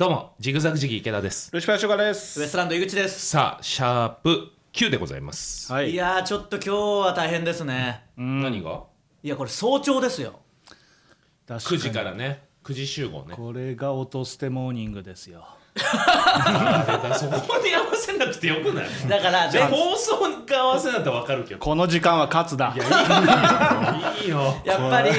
どうもジグザグジギー池田です。ルシファーショガです。ウエストランド井口です、さあシャープ9でございます、はい。い、やーちょっと今日は大変ですね。何が？いやこれ早朝ですよ。確9時からね。9時集合ね。これが音捨てモーニングですよそこに合わせなくてよくない？だからじゃ放送が合わせなったら分かるけど。この時間は勝つだ。いいよ。やっぱり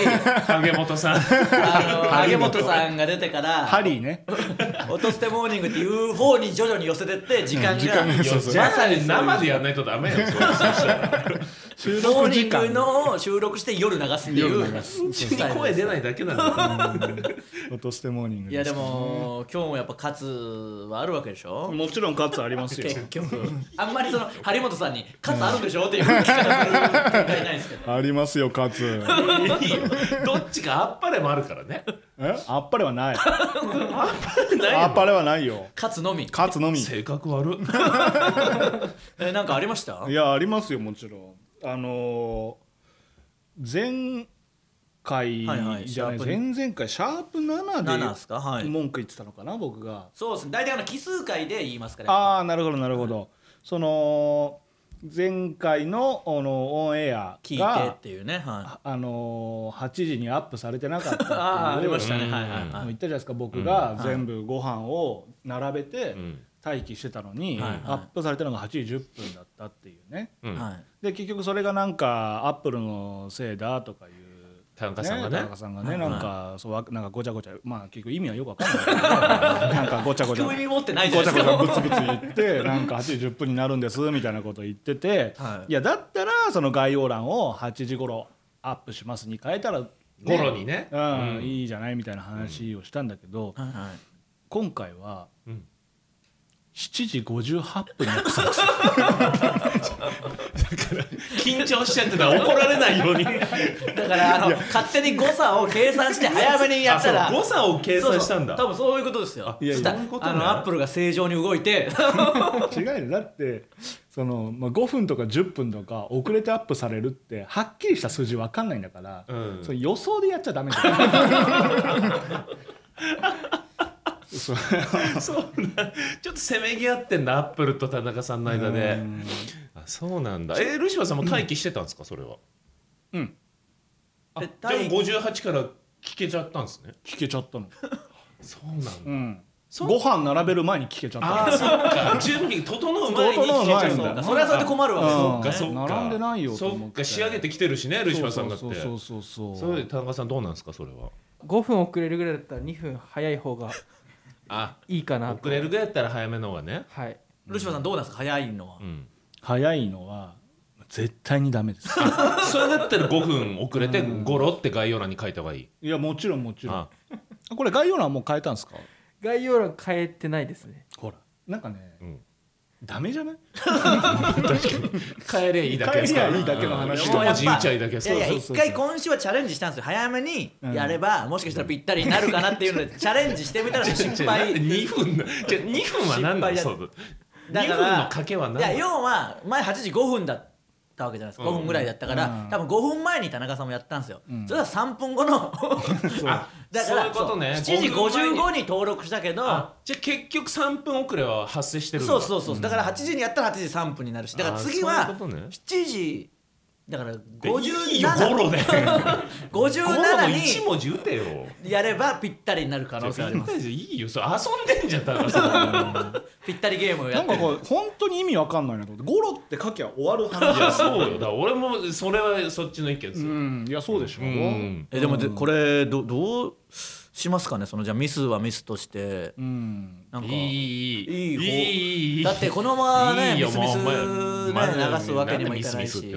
影本さん。あの 萩本さんが出てからハリーね「音捨てモーニング」っていう方に徐々に寄せてって時間が、時間がそうそう。じゃあまさに生でやんないとダメよ それそしたら収モーニングの収録して夜流すっていう流すう声出ないだけなんだよ音捨てモーニングいやでも今日もやっぱ勝つはあるわけでしょもちろん勝つありますよ結局あんまりその張本さんに「勝つあるんでしょ?」っていう聞き方する展開ないですけどありますよ勝つどっちかあっぱれもあるからねえあっぱれはないあっぱれはないよ勝つのみ勝つのみ性格悪えなんかありましたいやありますよもちろんあのー前回はいはいじゃないシャープ前々回シャープ7 7ですか？はい。で文句言ってたのかな僕が。そうですね。大体あの奇数回で言いますからああなるほどなるほど。その前回のあのオンエア聞いてがっていうねはあのー8時にアップされてなかったっていうい ああありましたね。うんはいはい。もうはい言ったじゃないですか僕が全部ご飯を並べてん待機してたのに、はいはい。アップされたのが8時10分だったっていうね。うん。はい。で結局それがなんかアップルのせいだとかいう田中さんがね。田中さんがね、はい。なんかそうわなんかごちゃごちゃまあ結局意味はよくわかんない。け どなんかごちゃごちゃ。興味持ってないじゃごちゃごちゃブツブツ言ってなんか8時10分になるんですみたいなこと言ってて、はい。い、やだったらその概要欄を8時頃アップしますに変えたら、ね頃にね。うんうん。いいじゃないみたいな話をしたんだけど、はいはい。今回はうん7時58分にアップされて緊張しちゃってたら怒られないように。だからあの勝手に誤差を計算して早めにやったら。誤差を計算したんだ。多分そういうことですよ。いやそしたらそういうことねあのアップルが正常に動いて。違うよ。だってその、まあ、5分とか10分とか遅れてアップされるってはっきりした数字分かんないんだから、うん。それ予想でやっちゃダメだよ そう。そうなんちょっとせめぎ合ってんだアップルと田中さんの間で。あそうなんだ。えルシファーさんも待機してたんですかそれは？うん。あえじゃあ58から聞けちゃったんですね。聞けちゃったの、そうなんだ。うん、そう。ご飯並べる前に聞けちゃったの。ああそっか。準備整う前に整う前に聞けちゃうんだ。それはそれで困るわ。けですうんよそっか。そっか。並んでないよとそっか仕上げてきてるしねルシファーさんだって。そうそうそうそうそれで田中さんどうなんですかそれは？5分遅れるぐらいだったら2分早い方があいいかなと。遅れるぐらいだったら早めの方がね。はい。ルシファーさんどうなんですか？早いのは。うん。早いのは絶対にダメです。それだったら5分遅れてゴロって概要欄に書いた方がいい。いやもちろんもちろん。あ。これ概要欄もう変えたんですか？概要欄変えてないですね。ほらなんかね、うんダメじゃない？帰れいいだけですから。帰りゃいいだけの話一文字言っちゃいいだけ。ですいやいやそうそうそう一回今週はチャレンジしたんですよ。早めにやれば、もしかしたらぴったりになるかなっていうのでチャレンジしてみたら 失敗2分。なじゃあ2分は何だ失敗そう。だ2分の賭けは何いやだ要は前8時5分だったわけじゃないですか。5分ぐらいだったから、うん多分5分前に田中さんもやったんですよ、それは3分後の。あ だからそういうことね。そう7時5分前に。55に登録したけどあじゃあ結局3分遅れは発生してるそうそうそう、だから8時にやったら8時3分になるし。だから次あはそういうことね。7時だからいいよゴロで。ゴロの57 1に文字打てよ。やればぴったりになる可能性あります。いいよそれ遊んでんじゃん田中さんぴったりゲームをやってなんかこう本当に意味わかんないなと思ってゴロって書きゃ終わる話。いやそうよ。だから俺もそれはそっちの意見ですうよんいやそうでしょ、うん。えでもでこれどどうしますかね？そのじゃあミスはミスとして。うん。なんか。いいいいいい。方いいいいだってこのままねいいよミスミスもうお前ね流すわけにもいかないんでミスミスってし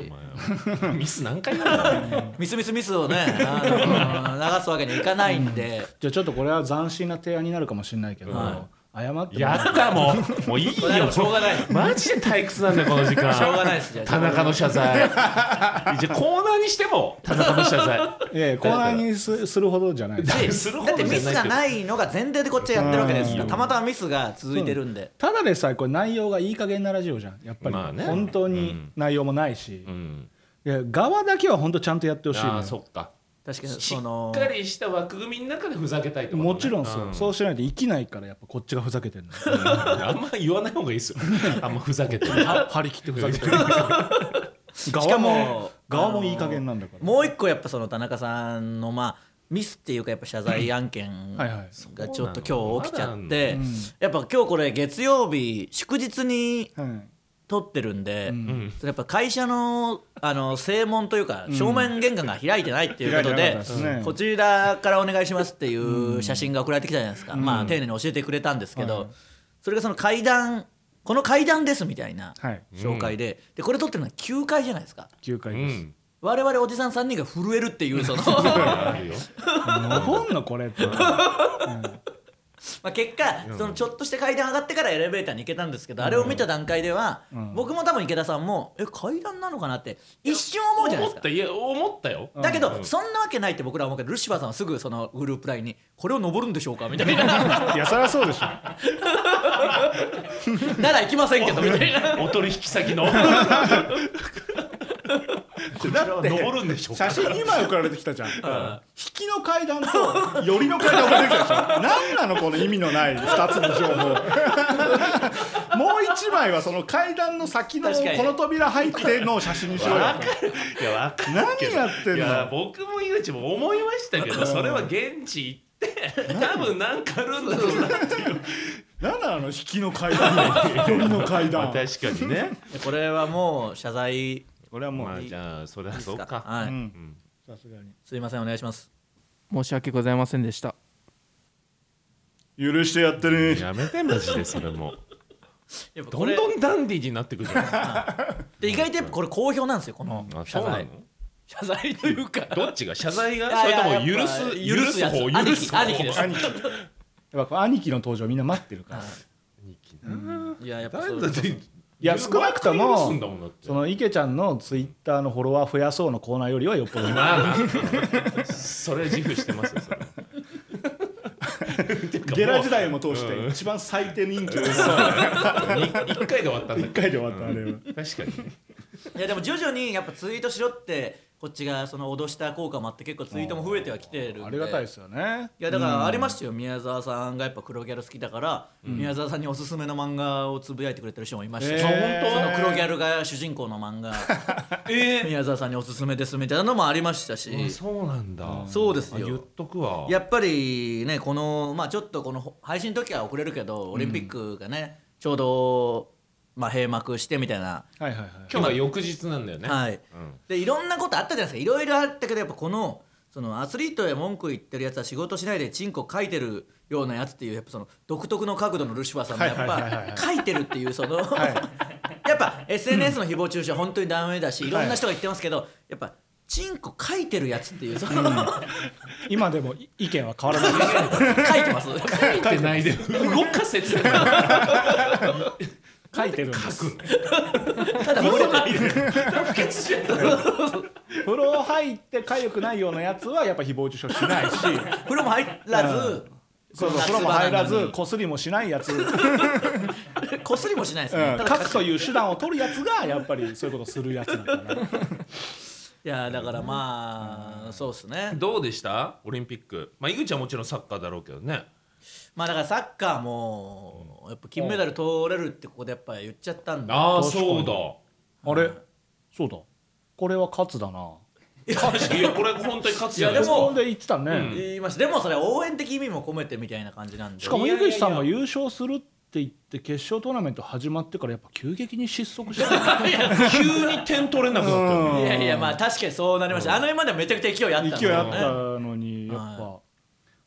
お前 ミス何回なんだよミスミスミスをねあの流すわけにはいかないんで。じゃあちょっとこれは斬新な提案になるかもしれないけど、は謝ってもやったもん もういいよ。しょうがない。マジで退屈なんだよこの時間。しょうがないですじゃあ。田中の謝罪。じゃあコーナーにしても田中の謝罪。いやいやコーナーにすするほどじゃないです。するほだってミスがないのが前提でこっちはやってるわけですからうん。たまたまミスが続いてるんで。ただでさえこれ内容がいい加減なラジオじゃんやっぱり、まあね。本当に内容もないし、うん。いや側だけは本当ちゃんとやってほしいのよ。ああそっか確かにしそのっかりした枠組みの中でふざけたいってことね。もちろんそう、ん。そうしないと生きないからやっぱこっちがふざけてるの。あんま言わない方がいいですよ。あんまふざけては張り切ってふざけてる。しか側もも側もいい加減なんだから、もう一個やっぱその田中さんのまあミスっていうかやっぱ謝罪案件はいはい。がちょっと今日起きちゃってやっぱ今日これ月曜日祝日にはい撮ってるんで、ん。やっぱ会社のあの正門というか正面玄関が開いてないっていうことでこちらからお願いしますっていう写真が送られてきたじゃないですか、まあ丁寧に教えてくれたんですけど、はい。それがその階段この階段ですみたいなはい。紹介で,、でこれ撮ってるのは9階じゃないですか。9回です、うん。我々おじさん3人が震えるっていうそ のあるよ。登んのこれって、まあ結果そのちょっとした階段上がってからエレベーターに行けたんですけど、あれを見た段階では、ん。僕も多分池田さんもえ階段なのかなって一瞬思うじゃないですか。思った。いや思ったよ。だけど、そんなわけないって僕らは思うけどルシファーさんはすぐそのグループラインにこれを登るんでしょうかみたいな。な いやそりゃそうでしょ。ら行きませんけどみたいな。お取引先の だって登るんでしょうか。写真2枚送られてきたじゃん、引きの階段と寄りの階段送られてきたでしょ何なのこの意味のない2つの情報 もう1枚はその階段の先のこの扉入っての写真にしろよわかるいやわかる。けど何やってんの？いや僕も井口も思いましたけどそれは現地行って多分なんかあるんだろうなっていう。何なの？引きの階段。寄りの階段。まあ確かにね。これはもう謝罪これはもう、まあじゃあそれはですそうかはい、うん。さすがに。すいませんお願いします。申し訳ございませんでした。許してやってねやめてマジでそれも。ど んやっぱこれどんダンディーになってくじゃん。で意外とやっぱこれ好評なんですよこのあ謝罪。そうなの？謝罪というか。どっちが謝罪が？いやいやそれともやっぱ許す許すやつ。方兄貴許す方。兄貴です。兄貴。やっぱ兄貴の登場みんな待ってるから。兄貴な。いややっぱそうだっていや少なくともその池ちゃんのツイッターのフォロワー増やそうのコーナーよりはよっぽどまあそれ自負してますよそれ。ゲラ時代も通してうん一番最低人気そうだね。に一回で終わったんだ一回で終わったあれは。確かにね。いやでも徐々にやっぱツイートしろってこっちがその脅した効果もあって結構ツイートも増えてはきてるんで。ありがたいですよね。いやだからありましたよ、宮沢さんがやっぱ黒ギャル好きだから、宮沢さんにおすすめの漫画をつぶやいてくれてる人もいましたし、えー。その黒ギャルが主人公の漫画。宮沢さんにおすすめですみたいなのもありましたし、あそうなんだ。そうですよ。あ言っとくわ。やっぱりねこのまあちょっとこの配信の時は遅れるけどオリンピックがね、ちょうど、まあ、閉幕してみたいな、はいはいはい。今日が翌日なんだよね。はい。うん。でいろんなことあったじゃないですか。いろいろあったけどやっぱこのそのアスリートへ文句言ってるやつは仕事しないでチンコ書いてるようなやつっていうやっぱその独特の角度のルシファーさんもやっはいはいはいはい。ぱ書いてるっていうその、やっぱ SNS の誹謗中傷は本当にダメだしい。ろんな人が言ってますけどやっぱチンコ書いてるやつっていうその 今でも意見は変わらないです 書いてます。書いてないで 動かせって書いてるんです。ただ漏れてる。不潔じゃん風呂入って痒くないようなやつはやっぱ誹謗中傷しないし。風呂も入らず、そうそう夏風呂も入らずこすりもしないやつ、うん、こすりもしないですね、書くという手段を取るやつがやっぱりそういうことするやつだから いやだからまあそうですね。どうでした？オリンピック。まあ井口はもちろんサッカーだろうけどねまあだからサッカーもやっぱ金メダル取れるってここでやっぱ言っちゃったんでああそうだ。あれ？そうだ。これは勝つだな。いやこれ本当に勝つじゃないですかいやでも言ってたね、言いました。でもそれ応援的意味も込めてみたいな感じなんで。しかも井いやいやいや。口さんが優勝するって言って決勝トーナメント始まってからやっぱ急激に失速してた。急に点取れなくなったよ。ねいやいやまあ確かにそうなりました、あの今ではめちゃくちゃ勢いあった勢いあったのにやっぱ、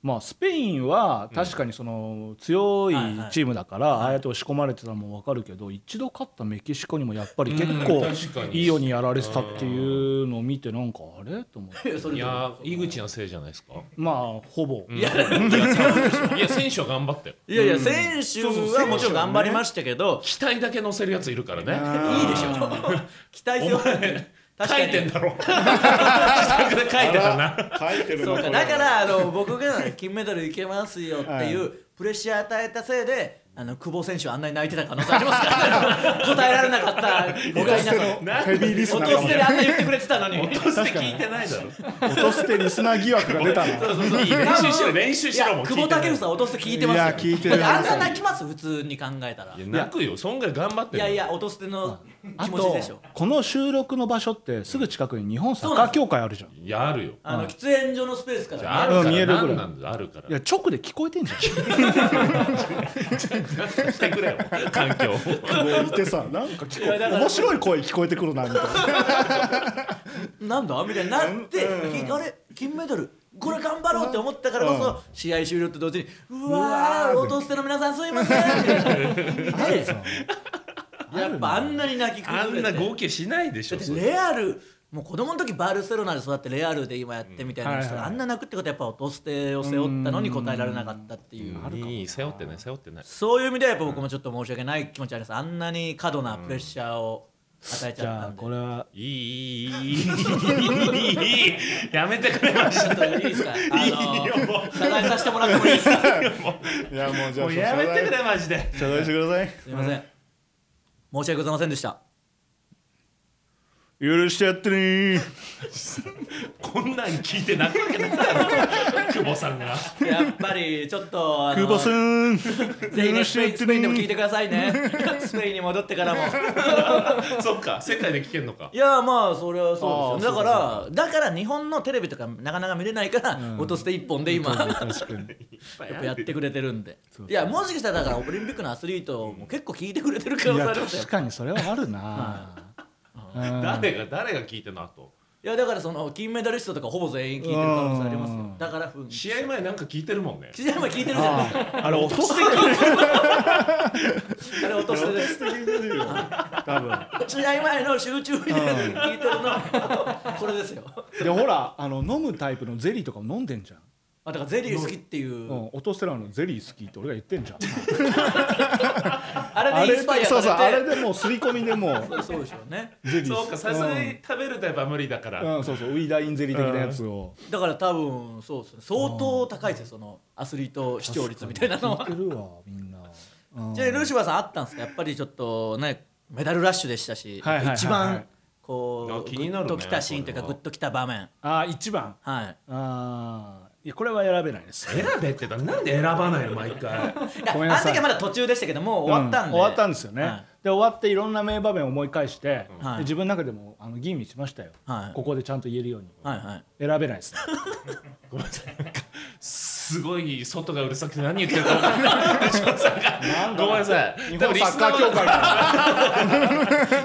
まあスペインは確かにその強いチームだからああやって押し込まれてたのも分かるけど一度勝ったメキシコにもやっぱり結構うん確かに。いいようにやられてたっていうのを見てなんかあれ？と思って。いや井口のせいじゃないですか？まあほぼ。いやいや違うでしょいや選手は頑張ったよ。いやいや選手はもちろん頑張りましたけど、期待だけ乗せるやついるからね。いいでしょ。期待性は確かに書いてんだろ。自宅で書いてたな。書いてるそうかだからあの僕が金メダルいけますよっていうプレッシャー与えたせいであの久保選手あんなに泣いてた可能性ありますから。ね 答えられなかった僕がいなかったヘビーリスナーかも。音捨てであんな言ってくれてたのに。落として聞いてないだろ。落としてリスナー疑惑が出たな。いい練習しろ練習いしろも久保建英音捨て聞いてますよ。いや聞いてる。あんな泣きます普通に考えたら。いや泣くよ。そんぐらい頑張ってる。いやいや音捨ての気持ちでしょ。この収録の場所ってすぐ近くに日本サッカー協会あるじゃん。いいやあるよ。あの喫煙所のスペースかじゃああら見えるぐらい。何なんだあるから。や直で聞こえてんじゃん してくれよ環境。いてさなんか聞こえ面白い声聞こえてくるなみたいななんだみたいになって聞いてあれ金メダルこれ頑張ろうって思ったからこうん。そ試合終了と同時にうわー音捨ての皆さんすいません。みたいなねやっぱあんなに泣きあんな崩れて号泣しないでしょレアルもう子供の時バルセロナで育ってレアルで今やってみたいな人があんな泣くってことはやっぱ音捨てを背負ったのに答えられなかったっていう。いい背負ってない背負ってないそういう意味ではやっぱ僕もちょっと申し訳ない気持ちあります。あんなに過度なプレッシャーを与えちじゃったんで。これはいいいいいい。いいいいやめてくれましちょっといいですかあの謝罪させてもらってもいいですかいやもうじゃあもうやめてくれマジで謝罪してくださいすいません申し訳ございませんでした許してやってね。こんなん聞いて泣くわけないだろ久保さんが。やっぱりちょっと久保さんぜひねスペインスペインでも聞いてくださいね。スペインに戻ってからも。そっか世界で聞けんのか。いやまあそれはそうですよ。だからだから日本のテレビとかなかなか見れないから、音捨て一本で今。やっぱやってくれてるんで。いやもしかしたらだからオリンピックのアスリートも結構聞いてくれてる可能性ありますよ。確かにそれはあるな。うん誰が誰が聞いてんのあと。いやだからその金メダリストとかほぼ全員聞いてる可能性ありますよ。うん。だから試合前なんか聞いてるもんね。試合前聞いてるじゃないですか。ああれ落としてあれ落としてです。多分。試合前の集中力で聞いてるの。これですよ。でほらあの飲むタイプのゼリーとかも飲んでんじゃんあだからゼリー好きっていう、うん、オトステラのゼリー好きって俺が言ってんじゃん。あれでインスパイアそうそうあされてれでもう刷り込みでもうそうそうでしょうね。ゼリー。そうかさすがに食べるタイプは無理だから、うん、そうそうウイダインゼリー的なやつを。だから多分そうですね。相当高いですよそのアスリート視聴率みたいなのは。聞いてるわみんな、うん。じゃあルシファーさんあったんですか？やっぱりちょっとねメダルラッシュでしたし、はいはいはいはい。一番こあう気になるねグッときたシーンというかグッときた場面。あー一番。はい。あーいやこれは選べないです。選べってだなんで選ばないの毎回。ごめんなさいあの時はまだ途中でしたけどもう終わったんで、うん終わったんですよね、はいで終わっていろんな名場面を思い返して、はい。で自分の中でもあの吟味しましたよ、はい。ここでちゃんと言えるように。はいはい。選べないです。ね ごめんなさい。すごい外がうるさくて何言ってるか分かんないごめんなさい。日本サッカー協会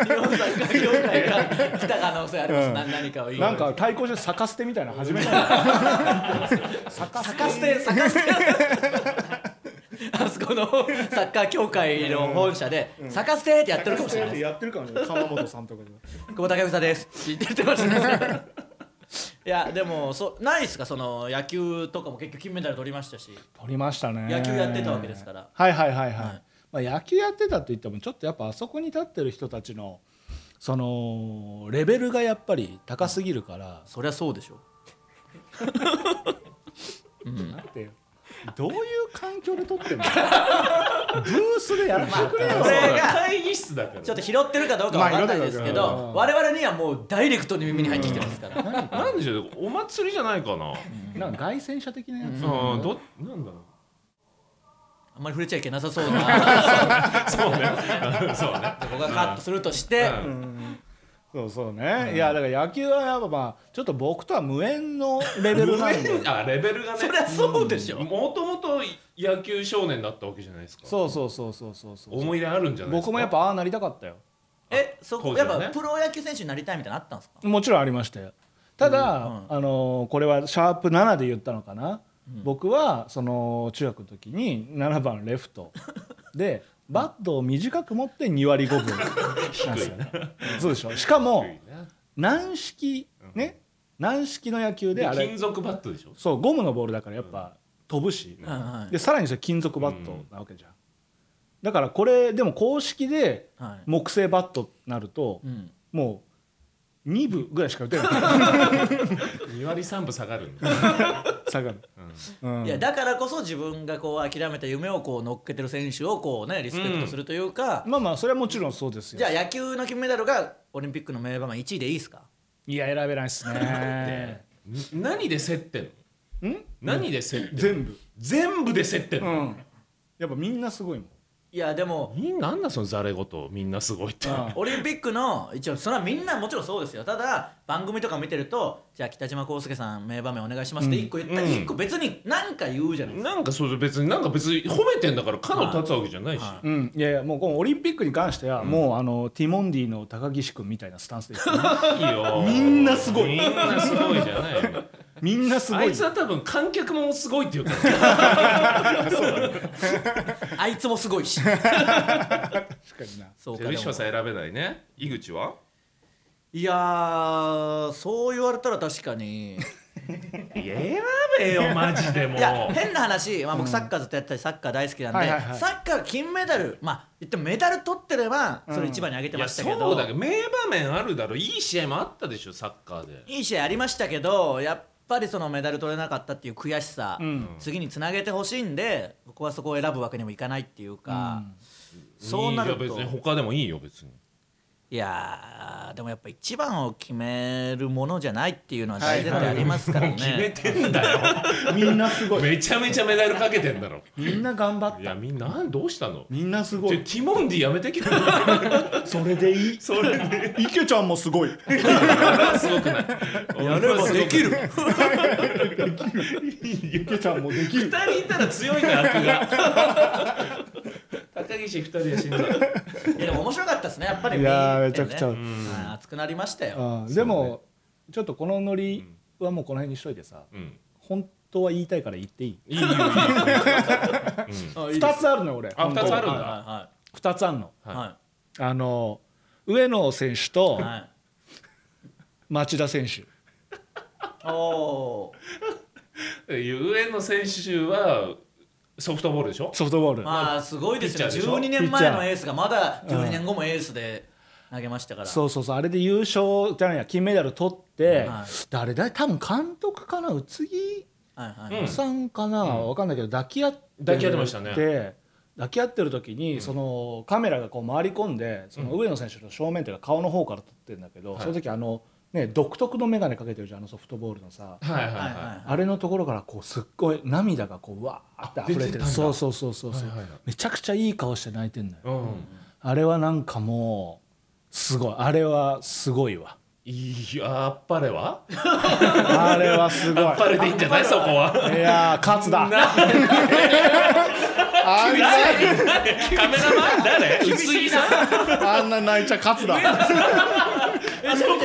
日本サッカー協会が来た可能性あります、うん。な何かを言いなんか対抗して逆捨てみたいなの始めた 逆捨て逆捨てあそこのサッカー協会の本社で「逆捨て!」ってやってるかもしれないやってるかもしれない。川本さんとかで久保建英です。って言ってましたねいやでもそないっすか？その野球とかも結局金メダル取りましたし。取りましたね。野球やってたわけですから。はいはいはいはい、はい。まあ、野球やってたって言ってもちょっとやっぱあそこに立ってる人たちのそのレベルがやっぱり高すぎるから、そりゃそうでしょ。なんてどういう環境で撮ってんの？ブースでやらせてくれよ、これが会議室だからちょっと拾ってるかどうかわかんないですけまあ我々にはもうダイレクトに耳に入ってきてますから。なんでしょうお祭りじゃないかな、なんか凱旋者的なやつ、うん、どなんだろあんまり触れちゃいけなさそう。なうそうねそうねここがカットするとしてうんそうそうね、いやだから野球はやっぱまあちょっと僕とは無縁のレベルなんで。あレベルがね。そりゃそうでしょ。もともと野球少年だったわけじゃないですか。そうそうそうそうそうそう。思い入れあるんじゃないですか？僕もやっぱああなりたかったよ。えそこね。やっぱプロ野球選手になりたいみたいなのあったんですか？もちろんありましたよ。ただ、うん。あのーこれはシャープ7で言ったのかな、僕はその中学の時に7番レフトでバットを短く持って2割5分。なんですよね。そうでしょ。しかも軟式ね？軟式の野球であれ。で金属バットでしょ？そうゴムのボールだからやっぱ飛ぶし、はいはい。でさらにそれ金属バットなわけじゃん、だからこれでも公式ではい。木製バットになると、うん。もう2部ぐらいしか打てない。2割3分下がる下がる、うん。いやだからこそ自分がこう諦めた夢をこう乗っけてる選手をこうねリスペクトするというか、まあまあそれはもちろんそうですよ。じゃあ野球の金メダルがオリンピックの名場面1位でいいですか？いや選べないですね。ん何で競ってんの？ん？何で競ってんの？全部。全部で競ってんの、うん。やっぱみんなすごいもんいやでもみんななんだそのざれ言みんなすごいって。うん。オリンピックの一応それはみんなもちろんそうですよ。ただ番組とか見てるとじゃあ北島康介さん名場面お願いしますって1個言ったらうん。1個別に何か言うじゃないですか、なんかそれ別になんか別に褒めてんだから角立つわけじゃないし、はうん、いやいやもうこのオリンピックに関しては、もうあのティモンディの高岸君みたいなスタンスです、ね、いいよ。みんなすごい。みんなすごいじゃないよみんなすごい。あいつは多分観客もすごいっていうから。あいつもすごいし。確かにな。そうじゃあウィさ選べないね。井口は？いやーそう言われたら確かに。選べよマジでもう。いや変な話、まあ、僕サッカーずっとやってたりサッカー大好きなんで、サッカー金メダル。まあ言ってもメダル取ってればそれ一番に挙げてましたけど,、そうだけど名場面あるだろ。いい試合もあったでしょサッカーで。いい試合ありましたけどやっぱりそのメダル取れなかったっていう悔しさ、ん。次につなげてほしいんでここはそこを選ぶわけにもいかないっていうか、そうなると。いいよ別に他でもいいよ別にいやーでもやっぱ一番を決めるものじゃないっていうのは大前提ありますからね、決めてんだよ。みんなすごい。めちゃめちゃメダルかけてんだろ。みんな頑張った。いやみんなどうしたの？みんなすごい。ティモンディやめてきてそれでいい？それで。池ちゃんもすごい。すごくない。やれば できる。池ちゃんもできる。二人いたら強いんだよ悪が高岸二人は死んだ。いやでも面白かったですねやっぱり。いやめちゃくちゃ、はい熱くなりましたよ。うんでも、ちょっとこのノリはもうこの辺にしといてさ、うん。本当は言いたいから言っていい？いいよいいよ。2つあるのよ俺。二つあるんだ。は。2つあるの。い。はい。はあの上野選手といはい。町田選手。おー。上野選手はソフトボールでしょ？ソフトボール。まあすごいですよね。ピッチャーでしょ？12年前のエースがまだ12年後もエースで投げましたから。そうそうそう。あれで優勝じゃないや金メダル取って、はい。誰だ多分監督かな？宇津木はいはいうんさんかな、わかんないけど抱き合って抱き合ってましたね。で抱き合ってる時に、そのカメラがこう回り込んでその上野選手の正面というか顔の方から撮ってるんだけど、その時あの、ね、独特の眼鏡かけてるじゃんあのソフトボールのさ、はいはいはいあれのところからこうすっごい涙がこううわーって溢れてる。そうそうそうそうそう、はいはいはい。めちゃくちゃいい顔して泣いてんだよ、いうん。あれはなんかもうすごい。あれはすごいわ。いやあっぱれは？あれはすごい。あっぱれでいいんじゃない？そこは。いやー勝つだ。なあんなカメラマン誰あんな泣いちゃ勝つだ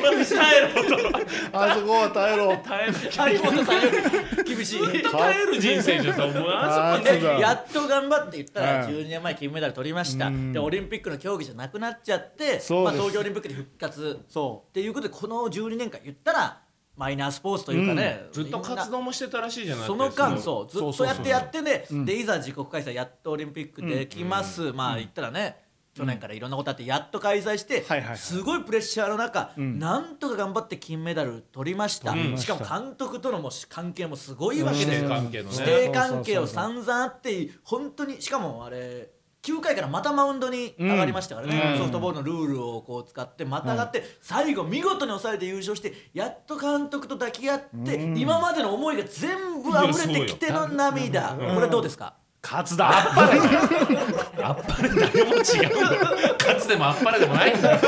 あそこ耐えろと。あそこは耐えろ。耐えるい張本さんより厳しい耐える人生じゃんもうあ勝つだでやっと頑張って言ったらはい。12年前金メダル取りました。うん。でオリンピックの競技じゃなくなっちゃってまあ、東京オリンピックで復活。そっていうことでこの12年間言ったらマイナースポーツというかね、そこずっと活動もしてたらしいじゃないその間そう。ずっとやってやってねうん。でいざ自国開催やっとオリンピックできます、まあ言ったらね去年からいろんなことあってやっと開催して、すごいプレッシャーの中、ん。なんとか頑張って金メダル取りました、しかも監督とのもし関係もすごいわけですよ、師弟関係のね。師弟関係を散々あって本当にしかもあれ9回からまたマウンドに上がりましたからね、うん。ソフトボールのルールをこう使ってまた上がって、最後見事に抑えて優勝してやっと監督と抱き合って、今までの思いが全部溢れてきての涙。これどうですか？勝つだ。あっぱれあっぱれ誰も違うんだよ勝つでもあっぱれでもないんだ。よ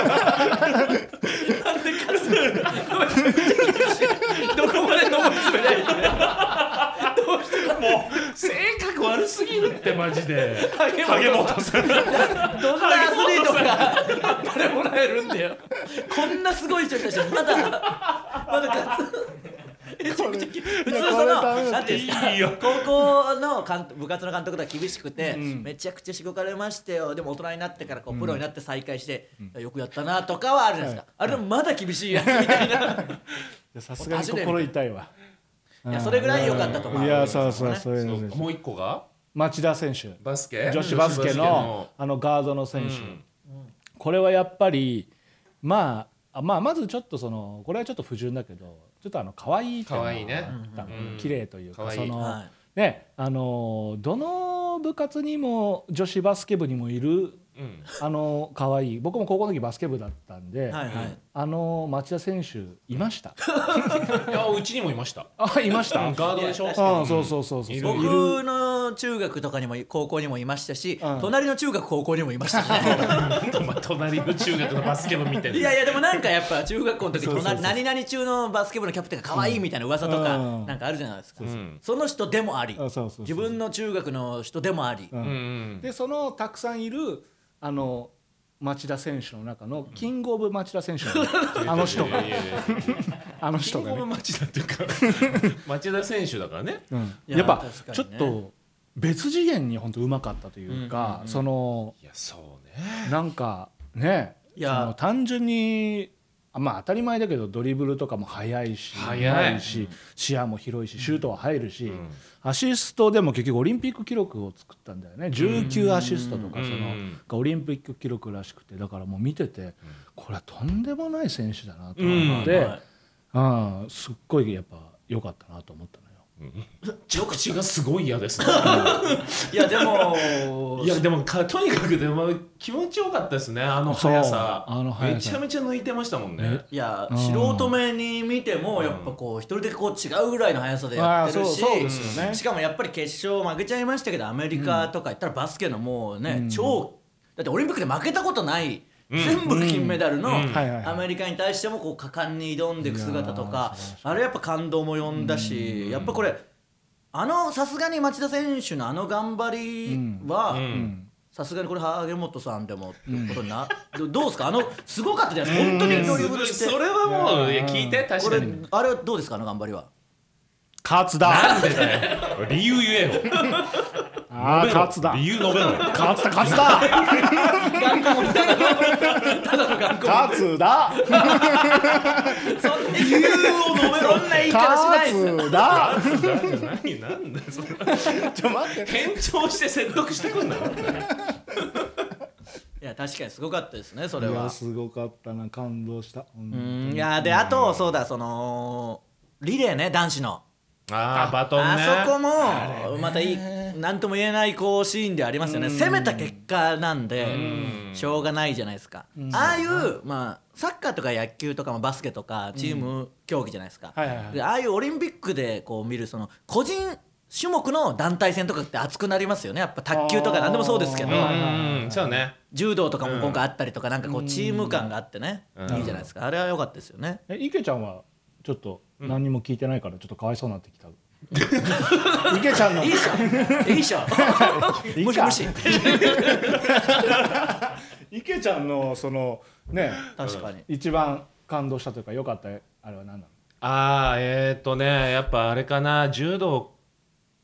どこまで登り詰めないもう性格悪すぎるってマジで。影影本本さんどんなアスリートがあっぱれもらえるんだよ。こんなすごい人たちまだまだ勝つ普通そのて。いいいよ。高校の部活の監督とは厳しくて、めちゃくちゃしごかれましたよでも大人になってからこうプロになって再開して、よくやったなとかはあるじゃないですか、あれでもまだ厳しいやつみたいな。さすがに心痛いわ。いやそれぐらい良かったと思う。いやそうそうそういうのですもう一個が？町田選手。バスケ？女子バスケのあのガードの選手、これはやっぱりまああまあまずちょっとそのこれはちょっと不純だけどちょっとあの可愛いってい。うのがあったのうん。綺麗というかその、はい。ねあのどの部活にも女子バスケ部にもいるうん。あの可愛い。僕も高校の時バスケ部だったんで、はいはいあの町田選手いました？いやうちにもいました。あいました？ガードでしょ？いや確かあそうそうそうそう。僕の中学とかにも高校にもいましたし、うん。隣の中学高校にもいましたしね。お前隣の中学のバスケ部見てるいやいやでもなんかやっぱ中学校の時そうそうそう。隣何々中のバスケ部のキャプテンが可愛いみたいな噂とかうんなんかあるじゃないですか、ん。その人でもありあそうそうそう。自分の中学の人でもあり、うん。うんうん。でそのたくさんいるあの町田選手の中のキングオブ町田選手の あの人が。あのキングオブ人がね、町田っていうか 町田選手だからね。うん。いややっぱね。ちょっと別次元に本当うまかったというか、そのいやそうね。なんかねいや。その単純にあまあ当たり前だけどドリブルとかも速いし速い。し視野も広いしシュートは入るし、ん。アシストでも結局オリンピック記録を作ったんだよね。19アシストとかうん。そのがオリンピック記録らしくてだからもう見ててこれはとんでもない選手だなと思って、はいうんすっごいやっぱ良かったなと思ったのよ。着地がすごい嫌ですね。いやでも いやでもかとにかくでも気持ちよかったですね。あの速さ。あの速さ。めちゃめちゃ抜いてましたもんね。いやうん。素人目に見てもやっぱこう一人でこう違うぐらいの速さでやってるしあーそうそうですよね。しかもやっぱり決勝負けちゃいましたけどアメリカとか行ったらバスケのもうね超だってオリンピックで負けたことない全部金メダルのアメリカに対してもこう果敢に挑んでいく姿とかあれやっぱ感動も呼んだしやっぱこれあのさすがに町田選手のあの頑張りは、うん。さすがにこれ萩本さんでもってことにな、ど どうですか？あのすごかったじゃないですか。本当にドリブルして。それはもういや聞いて確これかにあれはどうですか？あの頑張りは。勝つだ。なんでだよ。理由言えよあー勝つだ。理由述べろ。よ勝つだ勝つだ。頑固もただのただの頑固勝つだ。そんな理由を述べろそんな言い方しないですよ。勝つだ。何なんだよそれちょ待って変調して説得してくんだよ。いや確かにすごかったですねそれは。すごかったな。感動した。うに。んいやであとそうだそのリレーね男子のああバトンね。あそこもまたいい何とも言えないこうシーンでありますよね。攻めた結果なんでしょうがないじゃないですか。ああいうまあサッカーとか野球とかもバスケとかチーム競技じゃないですか。でああいうオリンピックでこう見るその個人種目の団体戦とかって熱くなりますよね。やっぱ卓球とか何でもそうですけど。うんそうね。柔道とかも今回あったりとかなんかこうチーム感があってね。うん。いいじゃないですか。あれは良かったですよね。え池ちゃんはちょっと何にも聞いてないからちょっとかわいそうになってきた。池ちゃんの。いいっしょいいっしょいいか無視無視池ちゃんのそのね確かに。一番感動したというか良かったあれは何なの？ああえっ、ー、とねやっぱあれかな柔道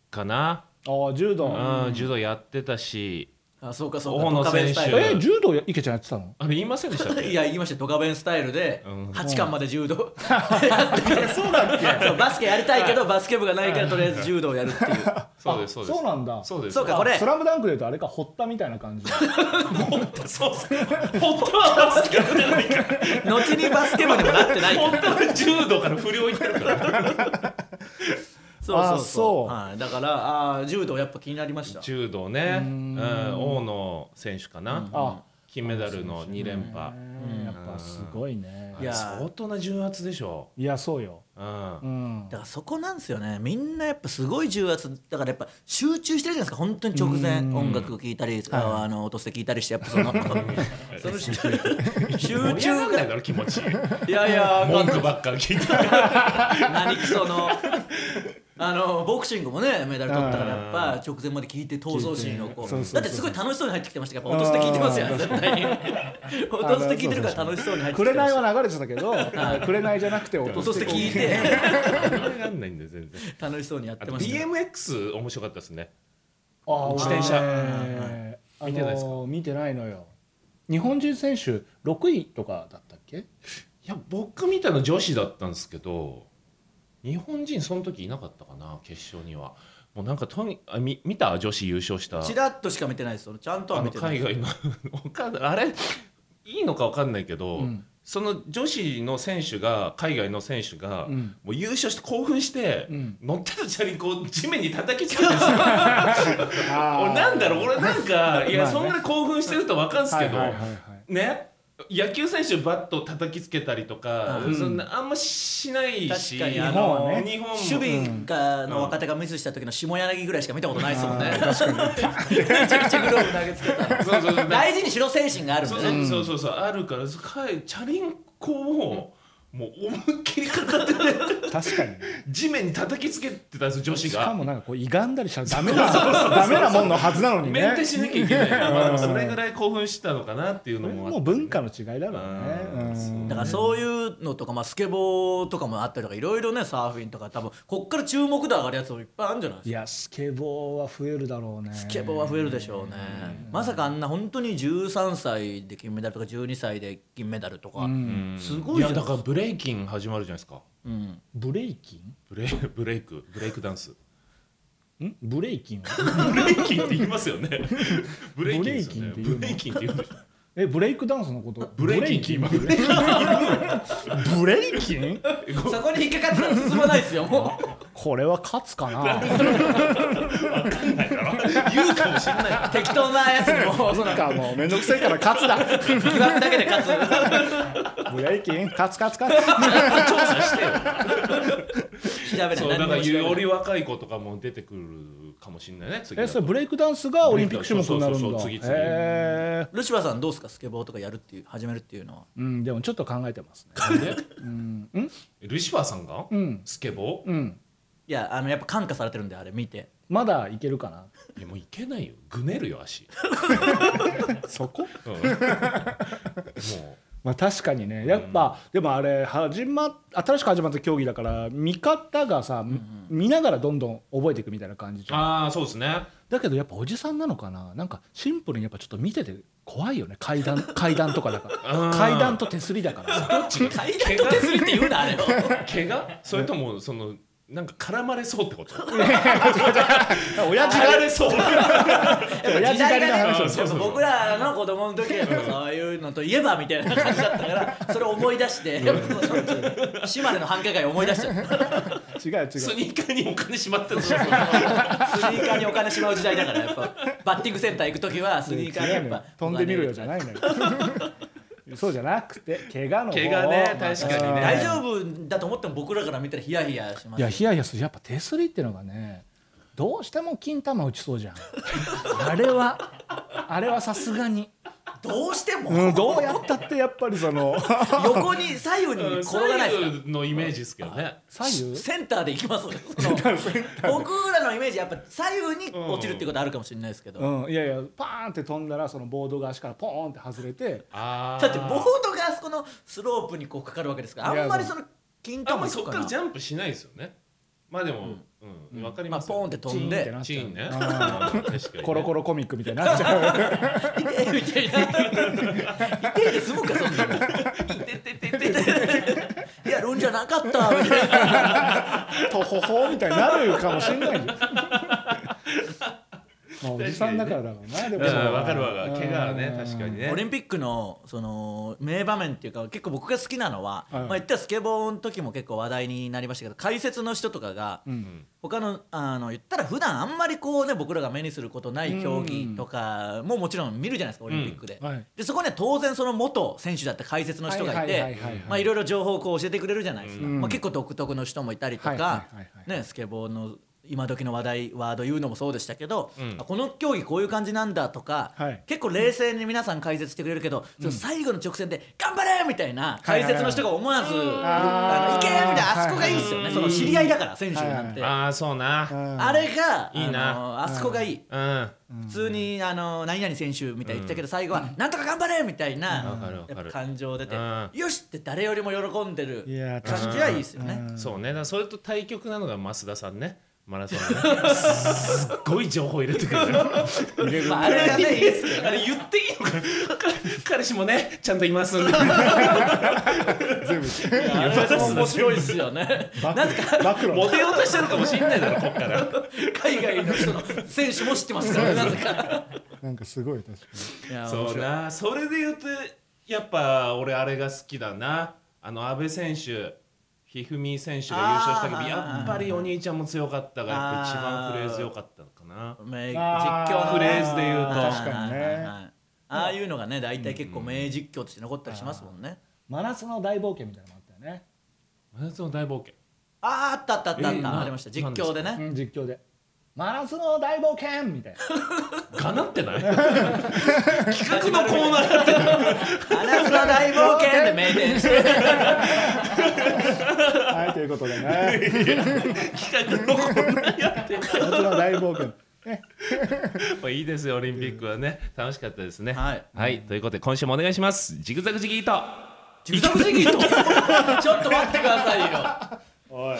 かな。ああ柔道。うん柔道やってたしあそうかそうか。大野ドカベンスタイル。選手え柔道池ちゃんやってたの？あれ言いませんでしたっけ？いや言いました。よドカベンスタイルでうん。8巻まで柔道。そうだ。っけバスケやりたいけどバスケ部がないからとりあえず柔道やるっていう。そうですそうです。そうなんだ。そうです。そうかこれ。あスラムダンクで言うとあれか堀田みたいな感じ。そうっす本当はバスケ部じゃないから。後にバスケ部にもなってないから。本当は柔道から不良行ってるからそうそうそう。あそう。はい、だからあー柔道やっぱ気になりました。柔道ね。うん。大野選手かな。あ。金メダルの2連覇。やっぱすごいね。あれ相当な重圧でしょ。いやそうよ。うん。うん。だからそこなんですよね。みんなやっぱすごい重圧。だからやっぱ集中してるじゃないですか。本当に直前。音楽聴いたりああの音捨て聞いたりしてやっぱその その集中。ががんないだろ気持ち。いやいや文句ばっかり聞いて。何クソのあのボクシングもねメダル取ったからやっぱ直前まで聞いて闘争心をこうだってすごい楽しそうに入ってきてましたけどやっぱ音捨て聞いてますよね絶対に。音捨て聞いてるから楽しそうに入ってきてま紅 は流れてたけど紅じゃなくて音音捨て聞いて。盛り上がんないんだよ全然楽しそうにやってました。よ BMX 面白かったですね。あ自転車。えー見てないですか？あのー見てないのよ。日本人選手6位とかだったっけ？いや僕見たの女子だったんですけど日本人その時いなかったかな決勝には。もうなんかとにあみ見た女子優勝した。チラッとしか見てないですよちゃんとは見てない海外の わかあれいいのかわかんないけど、うん。その女子の選手が海外の選手が、ん。もう優勝して興奮して、ん。乗ってたチャリンコを地面に叩きつけてるんですよ。俺なんだろうこれなんか いや、そんなに興奮してると分かるんですけど、ね野球選手バット叩きつけたりとか、うん。そんなあんましないし確かに。あ日本はのね。日本も。守備がの若手がミスした時の下柳ぐらいしか見たことないですもんね。めちゃくちゃグローブ投げつけた。そうそうそう。大事にしろ精神があるんそうでねそうそうそう。あるからかいチャリンコをもう思いっきりかかってて確かに。ね地面に叩きつけてたんです女子しかがもなんかこう歪んだりしたらダメなダメなもんのはずなのにね。メンテしなきゃいけない。それぐらい興奮してたのかなっていうのもあってもう文化の違いだろうね。うだからそういうのとか、まあ、スケボーとかもあったりとかいろいろねサーフィンとか多分こっから注目度上がるやつもいっぱいあるんじゃないですか。いやスケボーは増えるだろうね。スケボーは増えるでしょうね、まさかあんな本当に13歳で金メダルとか12歳で銀メダルとか、うん。すごいじゃやだからブレイキン始まるじゃないですかうん、ブレイキブレブレイクブレイクダンス。ンん？ブレイキン？ブレイキンって言いますよね。ブレイキンですよね。ブレイキンって言うの？ブレイキンって言うんでしょえブレイクダンスのこと？ブレイキン。ブレイキン。ブレイキン？そこに引っかかったら進まないですよもう。これは勝つかな。言うかもしれない。適当なやつにも。うそのなんかもうめんどくせえから勝つだ。疑惑だけで勝つブレイキン勝つ勝つ勝つ。調査してよ。調べない。そうだから何も調べないより若い子とかも出てくるかもしれないね次えそれブレイクダンスがオリンピック種目になるんだ。そうそうそう次々。へルシファーさんどうですかスケボーとかやるっていう始めるっていうのは。ーうんでもちょっと考えてますね。うん。うん？ルシファーさんが？うん。スケボー？うん。いやあのやっぱ感化されてるんであれ見て。まだいけるかな？いやもういけないよ。ぐねるよ足。そこ？うん。もまあ確かにね。やっぱ、でもあれ始ま新しく始まった競技だから見方がさ、見ながらどんどん覚えていくみたいな感じじゃん。うああそうですね。だけどやっぱおじさんなのかな？なんかシンプルにやっぱちょっと見てて怖いよね。階段 階段とかだから。うん階段と手すりだからさ。階段と手すりって言うなあれを怪我？それともそのなんか絡まれそうってこと？親父がれそう。親父狩りの話をやっぱ僕らの子供の時は そういうのといえばみたいな感じだったからそれを思い出して 島根の繁華街を思い出しちゃった。ス違う違う。スニーカーにお金しまってるニーカーにお金しまう時代だからやっぱバッティングセンター行く時はスニーカーにやっぱ飛んでみるよじゃないのよ そうじゃなくて怪我の方。怪我ね確かにね。大丈夫だと思っても僕らから見たらヒヤヒヤしますいやヒヤヒヤする。やっぱ手すりっていうのがねどうしても金玉打ちそうじゃん。あれはあれはさすがに、どうしても、うん、どうやったってやっぱりその。横に左右に転がないですか？左右のイメージですけどね。左右？センターで行きます 僕らのイメージやっぱ左右に落ちるっていうことあるかもしれないですけど、うん、いやいやパーンって飛んだらそのボードが足からポーンって外れて。あだってボードがあそこのスロープにこうかかるわけですからあんまりその金あん玉まりそっからジャンプしないですよねまあでも、うん。わかりますよ。まあポーンって飛んチーンってでチーンね。うん。確かにね。コロコロコミックみたいになっちゃう。痛いみたいな痛いで済むかそんなの痛い痛い痛い痛い痛いやるんじゃなかったみたいなとほほみたいになるかもしれないよまあおじさんだからだろうなでうんそうわかるわかる。うん。怪我はね確かにね。オリンピックのその名場面っていうか結構僕が好きなのは、はいまあ言ったらスケボーの時も結構話題になりましたけど解説の人とかが、うん。他のあの言ったら普段あんまりこうね僕らが目にすることない競技とかももちろん見るじゃないですかオリンピックで。はい。でそこには当然その元選手だった解説の人がいてはいはいまあいろいろ情報をこう教えてくれるじゃないですか、うん。まあ、結構独特の人もいたりとはいかはいはいはい。ねスケボーの今時の話題ワード言うのもそうでしたけど、うん。あこの競技こういう感じなんだとか、はい。結構冷静に皆さん解説してくれるけど、その最後の直線で「頑張れ!」みたいな解説の人が思わず「あのいけ!」みたいなあそこがいいですよね、その知り合いだから選手なんて、ああそうな。うんあれがいいな。あそこがいい。うん。普通にあの何々選手みたいに言ったけど最後は「なんとか頑張れ!」みたいな感情出てうん「よし!」って誰よりも喜んでる感じはいいですよね。そうね。それと対局なのが増田さんねマラソンね。すっごい情報入れてくる。よまあ、あれがねいいですけどあれ言っていいのか。な彼氏もねちゃんといます。んで全部あれも面白いですよね。なぜかモテようとしてるかもしんないだろこっから。海外の人の選手も知ってますからねなぜか。なんかすごい確かいやそうなそれで言うとやっぱ俺あれが好きだな。あの阿部選手一二三選手が優勝した時やっぱりお兄ちゃんも強かったがやっぱ一番フレーズ良かったのかな。名実況のフレーズで言うと。確かにね。ああいうのがね大体結構名実況として残ったりしますもんね。真夏の大冒険みたいなのもあったよね。真夏の大冒険。あーあったあったあったあった。ありました。実況でね。うん実況で真夏の大冒険みたいな。かなってない？企画のコーナーやってる真夏の大冒険で名店して。はいということでね。企画のコーナーやって。る真夏の大冒険ねまあいいですよオリンピックはね。楽しかったですね。はい。はい、ということで今週もお願いします。ジグザグジギート。ジグザグジギート。ちょっと待ってくださいよ。おい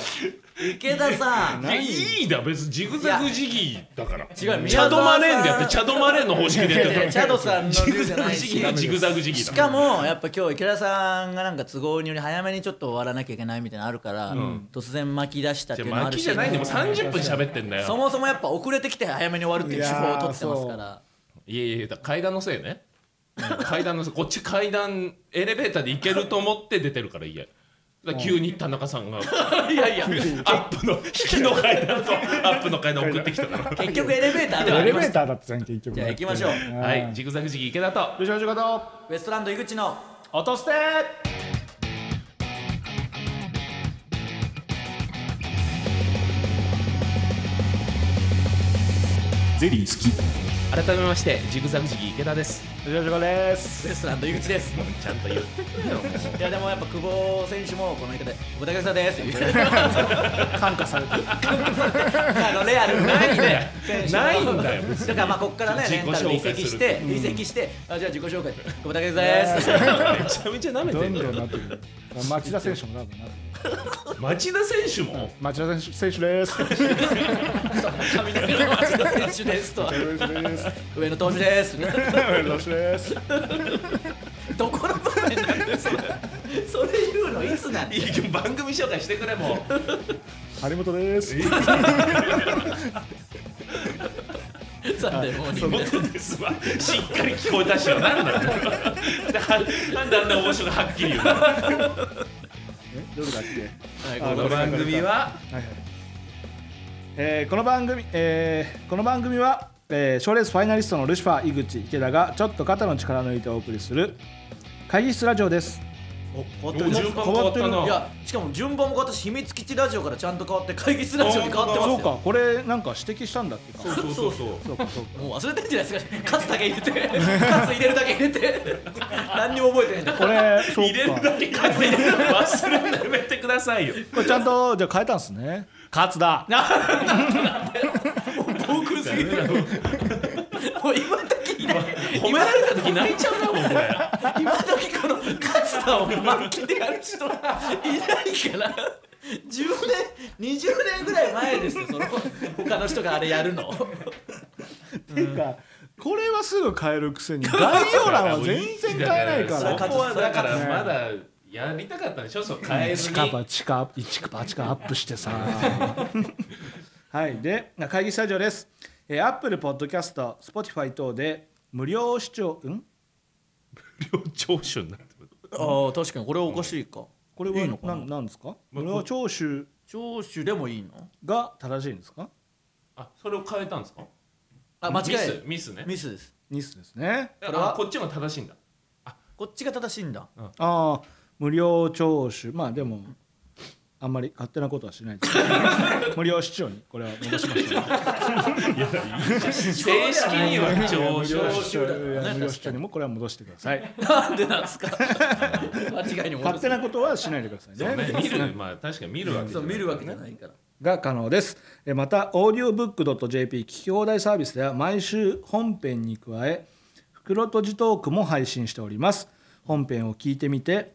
池田さん。いやいいだ別にジグザグジギーだから。違うチャドマレーンでやってチャドマレーンの方式でやってチャドさんのジグザグジギージグザグジギーだしかもやっぱ今日池田さんがなんか都合により早めにちょっと終わらなきゃいけないみたいなのあるから、突然巻き出したっていうのもあるし。巻きじゃないんでもう30分喋ってんだよ。そもそもやっぱ遅れてきて早めに終わるっていう手法を取ってますから。いやいやだから階段のせいね。階段のせい。こっち階段エレベーターで行けると思って出てるから家だから急に田中さんが いやいや。アップの引きの階段とアップの階段送ってきたから。結局エレベーターではあエりましたレベーターだったじゃん結局じゃあ行きましょう。はいジグザグジギー池田と。よしよしことウエストランド井口の落としてゼリー好き改めましてジグザグジギー池田です。よしよしこです。ウエストランド井口です。ちゃんと言う。いやでもやっぱ久保選手もこの言い方で久保建英です。感化されてる。あのレアルないねないんだよ。だからまあここからねレンタルで移籍して移籍してあじゃあ自己紹介。久保建英です。めちゃめちゃ舐めどんてんのどんなってくる町田選手もなるな。町田選手も？町田選手選手です髪の町田選手ですと。選手です。上野投手です。選手です。どこの場面なんでそれ。それ言うのいつなんいいよ番組紹介してくれもう。張本です サンデーモーニンそうグいうことですわしっかり聞こえたしよなんだよなんであんな面白がはっきり言うの？どれだっけ？はい。この番組ははいはいえーこの番組、えーこの番組は、えー、賞レースファイナリストのルシファー井口池田がちょっと肩の力抜いてお送りする会議室ラジオです。お変わってる順番変わったないやしかも順番も変わったし秘密基地ラジオからちゃんと変わって会議室ラジオに変わってますよそうかこれなんか指摘したんだっけかそうそうそうそうそうかそうかもう忘れてんじゃないですかカツだけ入れてカツ入れるだけ入れて何にも覚えてないんだこれそう入れるかだけ数入れる忘れるのやめてくださいよこれちゃんとじゃあ変えたんですね勝つだ暴君すぎるもう今時いない。褒められた時泣いちゃうなもうこれ今時このカツダを満期でやる人いないから。10年20年ぐらい前ですよその他の人があれやるの。っていうかこれはすぐ変えるくせに概要欄は全然変えないかそらこはだからねまだやりたかったんでしょそう変えずに。チカパチカ一か八かアップしてさ。はい。で会議スタジオです、えー、Apple Podcast Spotify 等で無料視聴ん？両聴取になってるああ確かにこれおかしいか。これはいいのかな？なんなんですか？まあ無料聴取聴取でもいいの？が正しいんですか？あそれを変えたんですか？あ間違ミスえミスね。ミスです。ニスですね。ここれは？こっちも正しいんだ。こっちが正しいんだ。ああ無料聴取。まあでもあんまり勝手なことはしない。で す無料視聴にこれは戻しました正式には聴無料取視聴いや無料視聴にもこれは戻してくださいなんでなんですか間違いに戻す勝手なことはしないでくださいねね見るまあ確かに見るわけじゃないそう見るわけじゃないからが可能ですえまた audiobook.jp 聞き放題サービスでは毎週本編に加え袋とじトークも配信しております本編を聞いてみて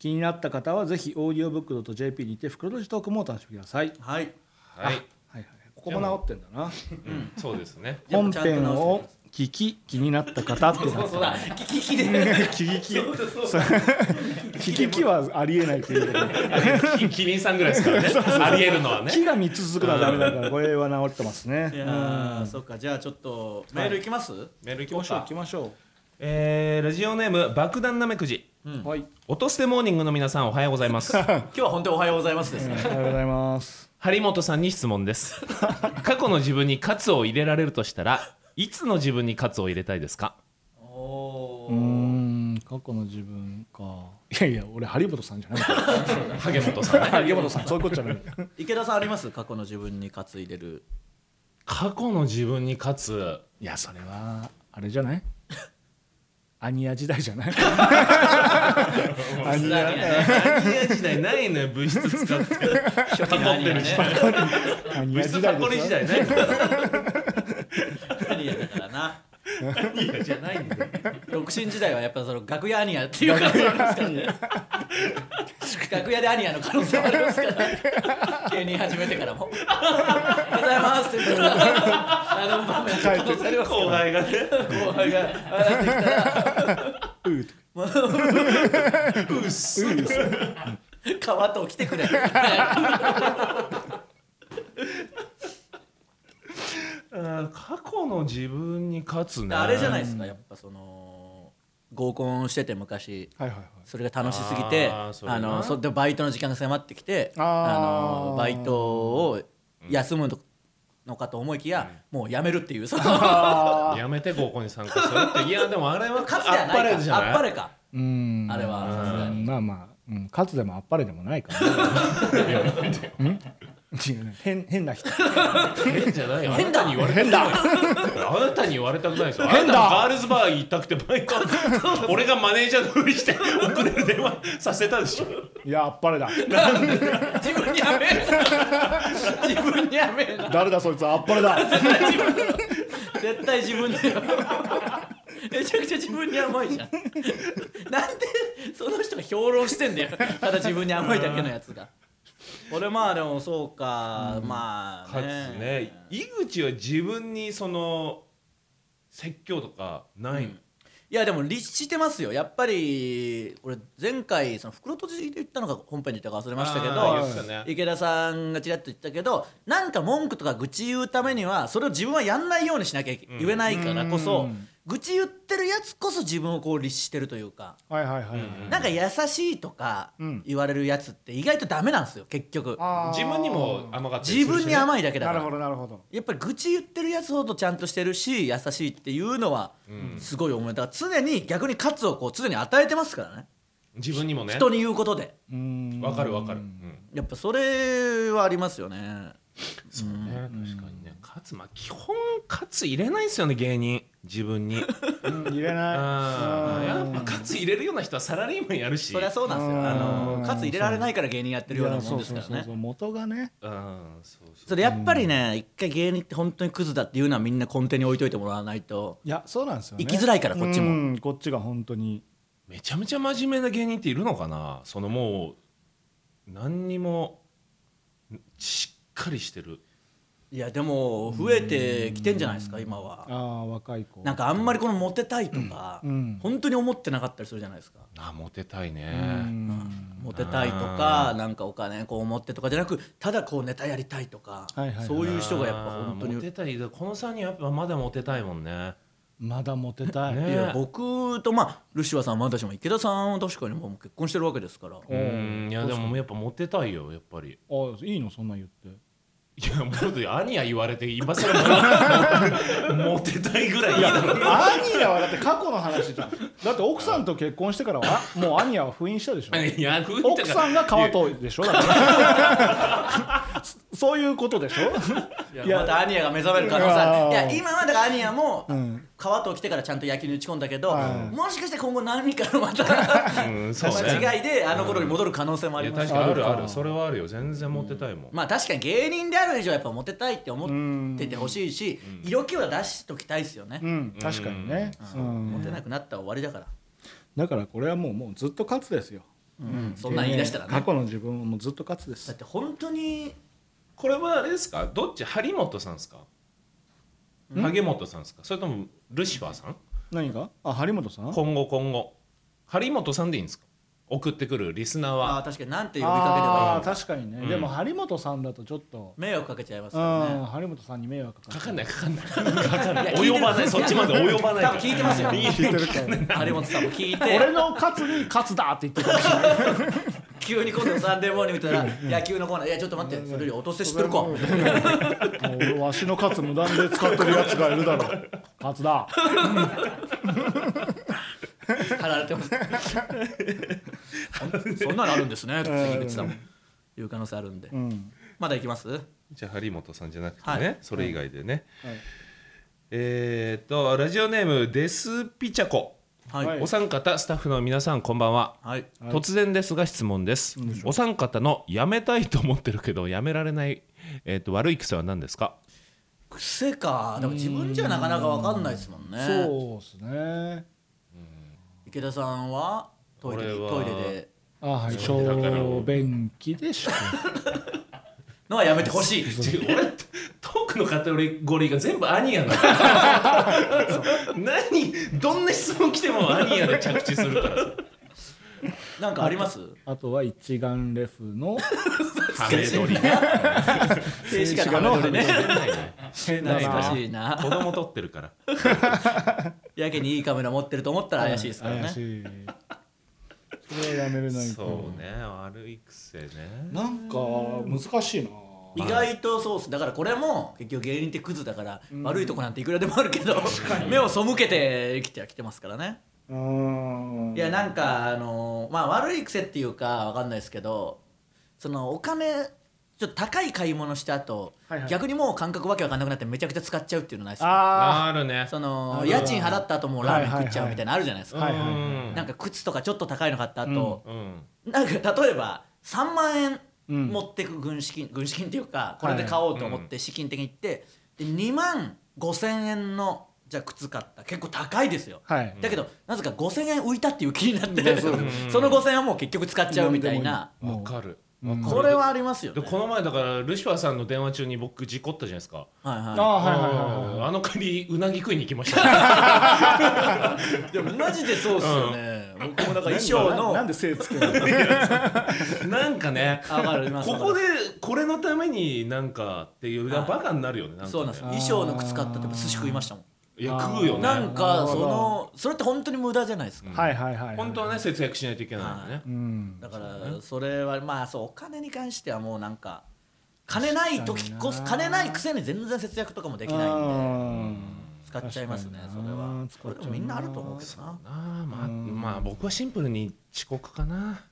気になった方はぜひ audiobook.jp にて袋とじトークもお楽しみください。はい。はい。はいはいここも直ってんだな。うんそうですね。本編を聞き気になった方。ってなってそう。だ聞き聞きで。聞きそう聞きはありえないっていう。ことでキキリンさんぐらいですからね。ありえるのはね。木が3つ続くのはダメだからこれは直ってますね。いやーそっか。じゃあちょっとメールいきます？メール行きましょう。行きましょう。えーラジオネーム爆弾なめくじはい。音捨てモーニングの皆さんおはようございます。今日は本当におはようございますですね。おはようございます。張本さんに質問です。過去の自分にカツを入れられるとしたらいつの自分にカツを入れたいですか？うーん過去の自分か。いやいや俺張本さんじゃない。萩本さんね。張本さんそういうことじゃない。池田さんあります？過去の自分にカツ入れる。過去の自分にカツ？いやそれはあれじゃない？アニヤ時代じゃない？アニヤア時代ないのよ物質使って。初期のアニヤねアニヤ物質時代でしょ？タコリ時代ないのよ。アニヤだからなアニヤじゃないんだよ独身時代はやっぱその楽屋アニヤっていう可能性ありますからね。楽屋でア。ニヤの可能性もありますから芸人始めてからも「おはようございます」って言ったらあの場面の可能性ありますから後輩がね後輩が笑ってきたらうーうっす。川と来てくれあー過去の自分に勝つね。あれじゃないですかやっぱその合コンしてて昔。はいはいはい。それが楽しすぎてあーそのそでバイトの時間が迫ってきてあのバイトを休むのかと思いきや、もう辞めるっていうその。やめて合コンに参加するって。いやでもあれはかつてはあっぱないかれじゃない？あっぱれか。うーん。あれはさすがに。まあまあ、うん、勝つでもあっぱれでもないから、ね変変な人。変じゃないよ。あな変だたに言われたくないあなたに言われたくないですよ。変だ。ガールズバー行ったくてバイト。俺がマネージャーのふりして遅れる電話させたでしょ。いやあっぱれだ。自分にやめえな自分にやめえな誰だそいつあっぱれだ。絶対自分にめちゃくちゃ自分に甘いじゃん。なんでその人が評論してんだよ。ただ自分に甘いだけのやつが俺まあでもそうか、まあかつね井口は自分にその説教とかないの、いやでも律してますよ。やっぱり俺前回その袋とじで言ったのか本編で言ったか忘れましたけど池田さんがちらっと言ったけどなんか文句とか愚痴言うためにはそれを自分はやんないようにしなきゃ言えないからこそ、愚痴言ってるやつこそ自分をこう律してるというか、はいはいはい、なんか優しいとかうん。言われるやつって意外とダメなんですよ結局。自分にも甘がってる自分に甘いだけだから。なるほどなるほど。やっぱり愚痴言ってるやつほどちゃんとしてるし優しいっていうのはすごい思いだ。から常に逆に喝をこう常に与えてますからね。自分にもね。人に言うことで。うーん。わかるわかる、うん。やっぱそれはありますよねそうね。確かにね。勝つまあ基本勝つ入れないですよね芸人。自分に。うん入れない。やうん。っぱ勝つ入れるような人はサラリーマンやるし。そりゃそうなんですよ。うん。あの喝入れられないから芸人やってるようなもんですからね。いやそうそうそう。そう元がね。うんそうそうそれやっぱりね一回芸人って本当にクズだっていうのはみんな根底に置いといてもらわないと。いやそうなんですよね。生きづらいからこっちも。うんこっちが本当に。めちゃめちゃ真面目な芸人っているのかな？そのもう何にもしっかりしてる。いやでも増えてきてんじゃないですか今は。ああ若い子。なんかあんまりこのモテたいとかうん。本当に思ってなかったりするじゃないですか。あモテたいね、うん。モテたいとかなんかお金こう持ってとかじゃなくただこうネタやりたいとかはいはいはい。そういう人がやっぱ本当に。モテたい。この3人やっぱまだモテたいもんね。まだモテたい、ね。いや僕とまあルシファーさんも私も池田さんは確かにもう結婚してるわけですから。うーん。いやでもやっぱモテたいよやっぱり。あいいの？そんなん言っていやもう兄や言われて今更もモテたいぐらいいいだろアニヤはだって過去の話じゃんだって奥さんと結婚してからはもうアニヤは封印したでしょ。いや奥さんが川とでしょ。だから。そういうことでしょ。いやまたアニヤが目覚める可能性いいやや今はだからアニヤもん川と来てからちゃんと野球に打ち込んだけどはい。もしかして今後何かのまたうん そうね。間違いであの頃に戻る可能性もあります。確かにあるあある。それはあるよ。全然モテたいもん。まあ確かに芸人である以上やっぱモテたいって思っててほしいし色気は出しときたいですよね。うん。確かにね、うん。モテなくなったら終わりだから。だからこれはもうもうずっと勝つですよ、うん。そんなん言い出したらね。過去の自分はもうずっと勝つです。だって本当にこれはあれですか？どっち？張本さんですか？萩本さんですか？それともルシファーさん？何が？あ張本さん？今後今後。張本さんでいいんですか？送ってくるリスナーは。ああ確かに。なんて呼びかければいいああのか確かにね、うん。でも張本さんだとちょっと、迷惑かけちゃいますうよん、ね張本さんに迷惑かかかかんないかかんない。いや及ばない。そっちまで及ばない 多分聞いてますよ。いい聞いてるから張本さんも聞いて。俺の勝つに勝つだって言ってるかもしれない急に今度のサンデーモーニング見たら野球のコーナーいやちょっと待ってそれより落とせ知ってるか。もうわしの勝つ無断で使ってるやつがいるだろう。勝つだ。貼られてます。そんなのあるんですね。とか関口さんも。いう可能性あるんで。うん。まだいきます？じゃあ張本さんじゃなくてね、はい。それ以外でね、はい。えーっとラジオネームデスピチャコはい。はい。お三方スタッフの皆さんこんばんは。はい。はい突然ですが質問です、お三方のやめたいと思ってるけどやめられない、えーっと悪い癖は何ですか？癖か。でも自分じゃなかなか分かんないですもんね。そうですね。池田さんは？トイレトイレで？あはい。小便器でしょ のはやめてほしい。ち 俺トークのカテゴリーが全部アニヤなの。何どんな質問来てもアニヤで着地するからさ。なんかあります？あとは一眼レフのハメ撮りね静止画のハメ撮りね。懐かなしいな子供撮ってるから。やけにいいカメラ持ってると思ったら怪しいですからね。怪しい。それはやめれないそうね。悪い癖ね。なんか難しいな意外とそうっす。だからこれも結局芸人ってクズだから、悪いとこなんていくらでもあるけど 目を背けて生きてはきてますからね。うーん。いやなんかあのまあ悪い癖っていうかわかんないですけどそのお金ちょっと高い買い物した後、はいはい。逆にもう感覚わけわかんなくなってめちゃくちゃ使っちゃうっていうのないですか？ああるね。その家賃払った後もうラーメン食っちゃうみたいなのあるじゃないですか、はいはいなんか靴とかちょっと高いの買った後、うん。なんか例えば3万円うん持ってく軍資金、軍資金っていうかこれで買おうと思って資金的に行って、で2万5千円のじゃあ靴買った。結構高いですよ、はい。だけどなぜか5千円浮いたっていう気になって、その5千円はもう結局使っちゃうみたいな。わかる。うん。これはありますよね。でこの前だからルシファーさんの電話中に僕事故ったじゃないですか。はいあははいはいはいはい。あの帰りうなぎ食いに行きました。いでもマジでそうっすよね、僕もだから衣装のなんで精つけるの？なんかねあわかりますここでこれのためになんかっていうはいバカになるよねなんかね。そうなんですよ。衣装の靴買ったって寿司食いましたもん。いや食うよね。なんかそのそれって本当に無駄じゃないですか、はいはいはいはい。本当はね節約しないといけないのね。うん。だからそれはまあそうお金に関してはもうなんか金ない時こそ金ないくせに全然節約とかもできないんで。うん使っちゃいますねそれは。これ使っちゃうな。でもみんなあると思うけどな。なあまあまあ僕はシンプルに遅刻かな。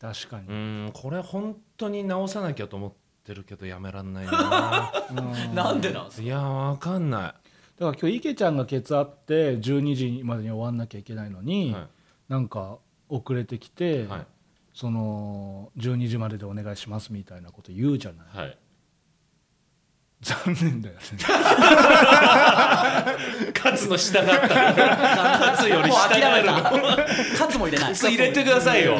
確かに。うんこれ本当に直さなきゃと思ってるけどやめらんないな。う んなんでなんですか？いやわかんなだから今日池ちゃんがケツあって12時までに終わんなきゃいけないのいに、はい。なんか遅れてきて、はい。その12時まででお願いしますみたいなこと言うじゃない。はい残念だよね。カツの下があった。カツよりもう下がある諦めたカツも入れないカツ入れてくださいよ。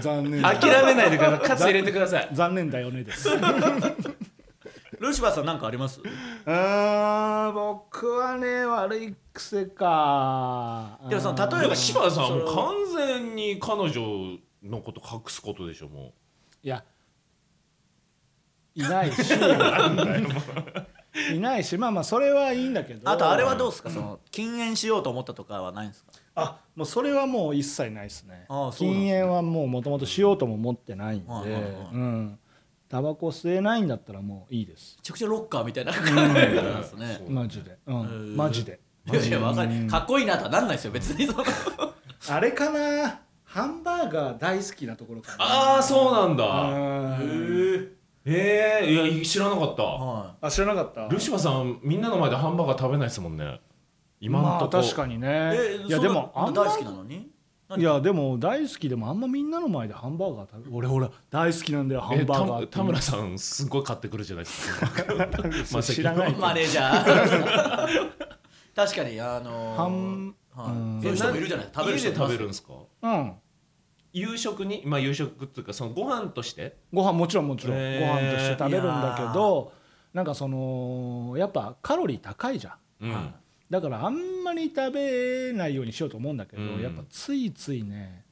残念。だ諦めないでください。カツ入れてください。残念だよねです。ルシファーさんなんかあります？あー僕はね悪い癖か。でもその例えばでも柴田さん完全に彼女のこと隠すことでしょもいやいないし。いないしまあまあそれはいいんだけど。あとあれはどうですか？その禁煙しようと思ったとかはないんですか？あもうそれはもう一切ないですね。ああそうなんですね。禁煙はもうもともとしようとも思ってないんで。はいはいはいうん。タバコ吸えないんだったらもういいです。めちゃくちゃロッカーみたいな考え方なんですね。マジで。うへんー。マジで。いやいやわかる。かっこいいなとはなんないですよ別にその。あれかな？ハンバーガー大好きなところかな。ああそうなんだ。うん。ええいや知らなかった。はあ知らなかった。ルシファーさんみんなの前でハンバーガー食べないですもんね。今まあんとこ。確かにね。いいやでもあんま大好きなのに？いやでも大好きでもあんまみんなの前でハンバーガー食べ俺ほら大好きなんだよハンえバーガー田村さんすごい買ってくるじゃないですか。まあ知らないマネージャー。確かにあのーハンはい。うん。そういう人もいるじゃない？食べる人家で食べるんんですか？うん夕食にまあ夕食っていうかそのご飯として？ご飯もちろんもちろん。ごへー。飯として食べるんだけどなんかそのやっぱカロリー高いじゃん。うん、はだからあんまり食べないようにしようと思うんだけど、うん。やっぱついついね。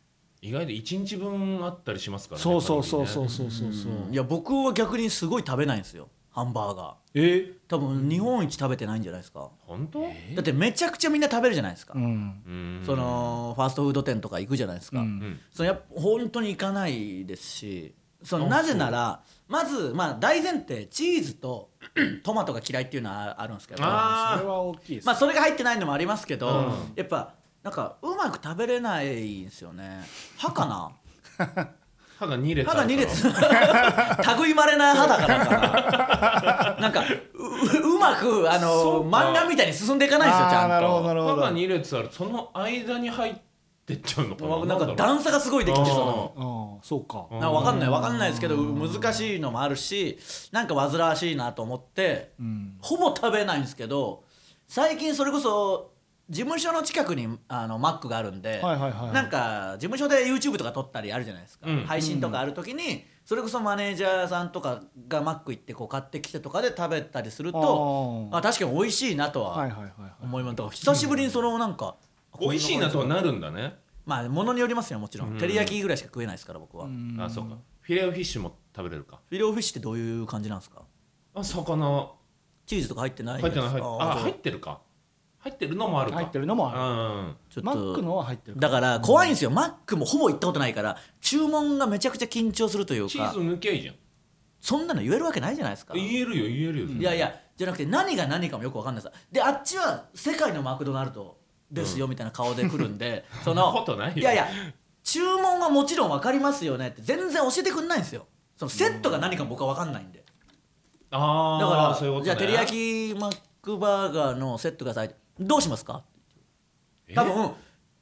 意外と1日分あったりしますからねそうそうそうそうそうそうそう。いや僕は逆にすごい食べないんですよハンバーガー。え？多分日本一食べてないんじゃないですか。本当？だってめちゃくちゃみんな食べるじゃないですか、うん。うん。そのファーストフード店とか行くじゃないですか、うん。そのやっぱ本当に行かないですしそのなぜならまずまあ大前提チーズと トマトが嫌いっていうのはあるんですけど。あそれは大きいですまあそれが入ってないのもありますけど、うん。やっぱなんかうまく食べれないんですよね。歯かな？歯が2列歯があるから。2列。類いまれな歯だからか。ななんかううまくあの漫画みたいに進んでいかないんですよちゃんと。あーなるほどなるほど。歯が2列あるその間に入ってっちゃうのかな。なんか段差がすごいできてその。ああそうか。なんか分かんない分かんないですけど難しいのもあるしなんか煩わしいなと思ってうん。ほぼ食べないんですけど最近それこそ事務所の近くにあのマックがあるんで、はいはいはいなんか事務所で YouTube とか撮ったりあるじゃないですか、うん。配信とかある時にそれこそマネージャーさんとかがマック行ってこう買ってきてとかで食べたりするとああ確かに美味しいなとははいはいはいはい。思います。だから久しぶりにそのなんか、美味しいなとはなるんだね。まあ物によりますよもちろん、うん。照り焼きぐらいしか食えないですから僕は、フうん。あそうか。フィレオフィッシュも食べれるか。ィレオフィッシュってどういう感じなんですか？あ魚。チーズとか入ってない入ってない入ってあ入ってるか入ってるのもあるか。入ってるのもある。うん。ちょっと。マックのは入ってるだから怖いんですよ、マックもほぼ行ったことないから注文がめちゃくちゃ緊張するというか。チーズ抜けいいじゃん。そんなの言えるわけないじゃないですか。言えるよ言えるよ。いやいやじゃなくて何が何かもよくわかんないさであっちは世界のマクドナルドですよみたいな顔で来るんで、そのそんなことないよ。やいや注文はもちろん分かりますよねって全然教えてくんないんですよ。そのセットが何か僕は分かんないんで。あだからあそういうことね。じゃあ照り焼きマックバーガーのセットくださいどうしますか？え？多分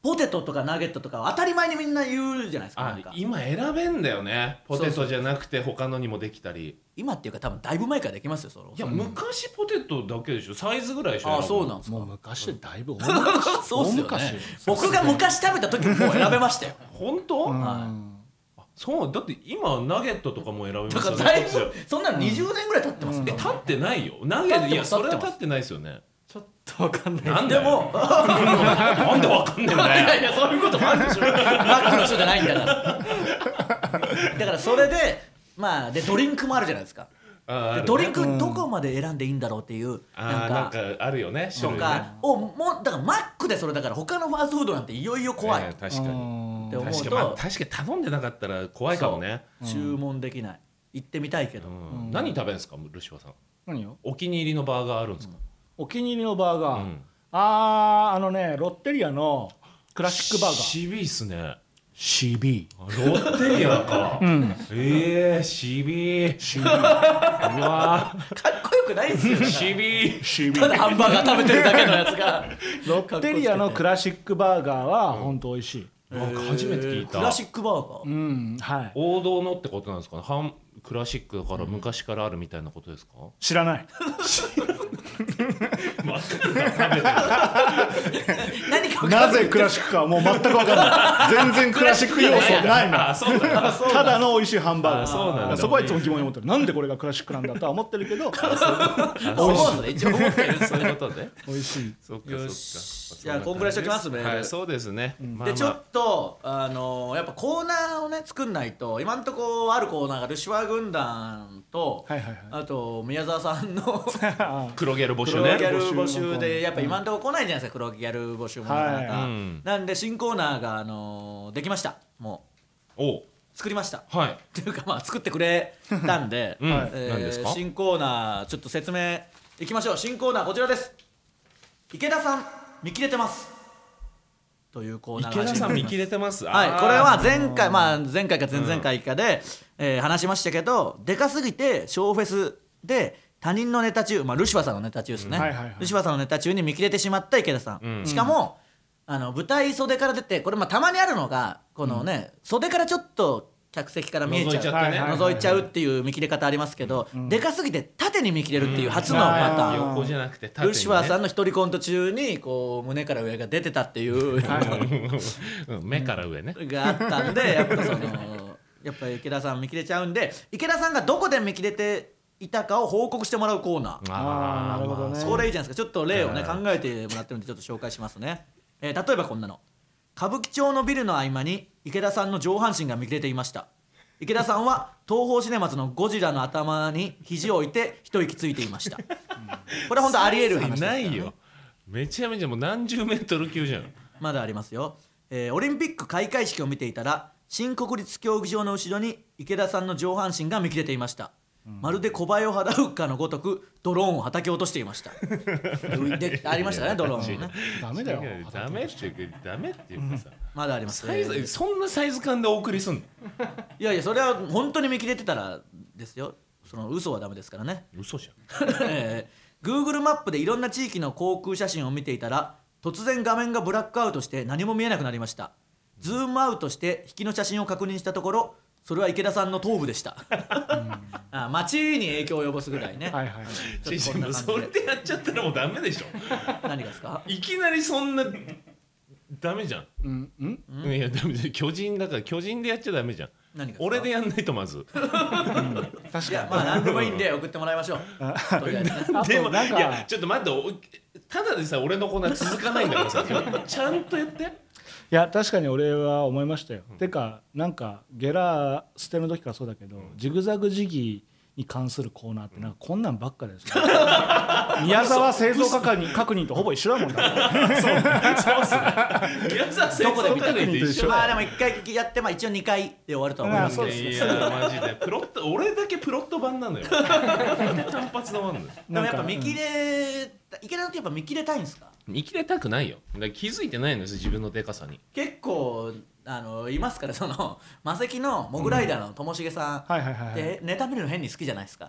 ポテトとかナゲットとかは当たり前にみんな言うじゃないですか今選べんだよね。ポテトじゃなくて他のにもできたり。今っていうか多分だいぶ前からできますよそのいや昔ポテトだけでしょ？サイズぐらいでしょあそうなんですか？もう昔でだいぶ大 そうっすよ昔ね僕が昔食べた時も選べましたよ。本当、うん。そうだ。って今ナゲットとかも選びまだしたねからだいぶこっちはそんなの20年ぐらい経ってますよ。え立ってないよ。ナゲットいやそれは立ってないですよねとわかんない。なんででも。も なんでわかんねえんいだよ。やいやそういうこともあるでしょ。マックの人じゃないんだから。だからそれでまあでドリンクもあるじゃないですか。ドリンクどこまで選んでいいんだろうっていうあなんかかあるよねとかをもうだからマックでそれだから他のファーストフードなんていよいよ怖い。えー確かに。って思う確かに、まあ、と確かに頼んでなかったら怖いかもね。注文できない。行ってみたいけど。うん。何食べるんですかルシファーさん。何よお気に入りのバーガーあるんですか、お気に入りのバーガー、うん。あーあのねロッテリアのクラシックバーガー。しびいっすね。CB ロッテリアか、うん。ええー、しびい CB うわかっこよくないですよーしびい CB ただハンバーガー食べてるだけのやつが。ロッテリアのクラシックバーガーは本当美味しい。なんか初めて聞いた。クラシックバーガー。うんはい。王道のってことなんですかね。半クラシックだから昔からあるみたいなことですか、知らない。何か分かんなぜクラシックかはもう全く分かんない。全然クラシック要素ないもんあそうだただの美味しいハンバーガーあそうなんだそこはいつも疑問に思ってる。なんでこれがクラシックなんだとは思ってるけど。そう。ですね一応思ってるそうい。うことね美味しい。そっかそっか。じゃあこんぐらいしときますメールはいそうですね、まあまあ。でちょっとあのーやっぱコーナーをね作んないと今んとこあるコーナーがルシファー軍団と、はいはいはい。あと宮沢さんのあ黒ギャル募集ね。黒ギャル募集でやっぱ今んとこ来ないじゃないですか黒ギャル募集もなかなか、はいうん。なんで新コーナーが、あのーできました。もお。う作りました。はい。っていうかまあ作ってくれたんで、うん。はいえー何ですか？新コーナーちょっと説明いきましょう。新コーナーこちらです。池田さん見切れてますというコーナーが池田さん見切れてます？はい、これは前回、まあ、前回か前々回かで、えー話しましたけどでかすぎてショーフェスで他人のネタ中、まあ、ルシファーさんのネタ中ですね、はいはいはい。ルシファーさんのネタ中に見切れてしまった池田さん、うん。しかもあの舞台袖から出てこれまあたまにあるのがこのね、袖からちょっと客席から見えちゃう。覗いちゃってね、覗いちゃうっていう見切れ方ありますけど、でかすぎて縦に見切れるっていう初のパターン、うん。横じゃなくてルシファーさんの一人コント中にこう胸から上が出てたっていう、うん。目から上ね、があったんでやっぱそのやっぱ池田さん見切れちゃうんで池田さんがどこで見切れていたかを報告してもらうコーナー、あーなるほどね。これいいじゃないですか。ちょっと例をねはい。考えてもらってるんでちょっと紹介しますね、えー例えばこんなの歌舞伎町のビルの合間に池田さんの上半身が見切れていました。池田さんは東宝シネマズのゴジラの頭に肘を置いて一息ついていました。これは本当ありえる話ですかないよ。めちゃめちゃもう何十メートル級じゃん。まだありますよ、えーオリンピック開会式を見ていたら新国立競技場の後ろに池田さんの上半身が見切れていました、まるで小林を払うかのごとくドローンを叩き落としていました。でありましたねドローンもね。ダメだよダメっていうかダメっていうかさ。まだあります。サイズそんなサイズ感でお送りすんの？いやいやそれは本当に見切れてたらですよ。その嘘はダメですからね。嘘じゃん。えー Google マップでいろんな地域の航空写真を見ていたら突然画面がブラックアウトして何も見えなくなりました。ズームアウトして引きの写真を確認したところそれは池田さんの頭部でした。あ街に影響を及ぼすぐらいね、はいはいちょっとこんなそれで。やっちゃったらもうダメでしょ。何がですか？いきなりそんなダメじゃん、うんうん？いやダメだ巨人だから巨人でやっちゃダメじゃん。俺でやんないとまず。確いやかまあ何でもいいんで送ってもらいましょう。でもとなんいやかちょっと待っておただでさ俺のコーナー続かないんだからさちゃんと言って。いや確かに俺は思いましたよ、てかなんかゲラ捨ての時からそうだけど、ジグザグジギーに関するコーナーってなんかこんなんばっかですよ。宮沢製造確認確認とほぼ一緒だもんだ そう。っすね。宮沢先どこで見た生と一緒まあでも1回やってまあ一応2回で終わるとは思いますけど。いやマジで。プロット俺だけプロット版なのよ。単発のもんだよ。でもやっぱ見切れ池田さんってやっぱ見切れたいんですか？見切れたくないよ。だから気づいてないんです自分のでかさに。結構あのいますからその 魔石のモグライダーのともしげさん、はいはいはいはい。でネタ見るの変に好きじゃないですか、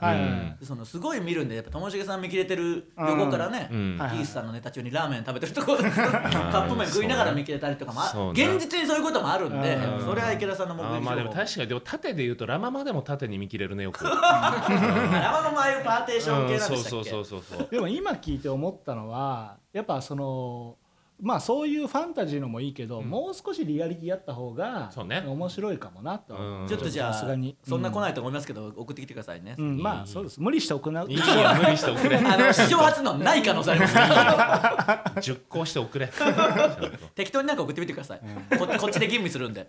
でそのすごい見るんでやっぱともしげさん見切れてる横からね、うん。キースさんのネタ中にラーメン食べてるところ カップ麺食いながら見切れたりとかも現実にそういうこともあるんでうん。それは池田さんの目撃まあでも確かにでも縦で言うとラママでも縦に見切れるねよく。ラマのああいうパーテーション系うんなんでしたっけ？そうそうそうそうそう。でも今聞いて思ったのはやっぱそのまあそういうファンタジーのもいいけど、もう少しリアリティやった方がそうね。面白いかもなと、うん。ちょっとじゃあさすがに。そんな来ないと思いますけど送ってきてくださいね、うん、まあそうです。無理して行うい。いよ無理しておくれ。あの史上初のない可能性あります。か ら熟考しておくれ。ちゃんと適当になんか送ってみてください、ここっちで吟味するんで。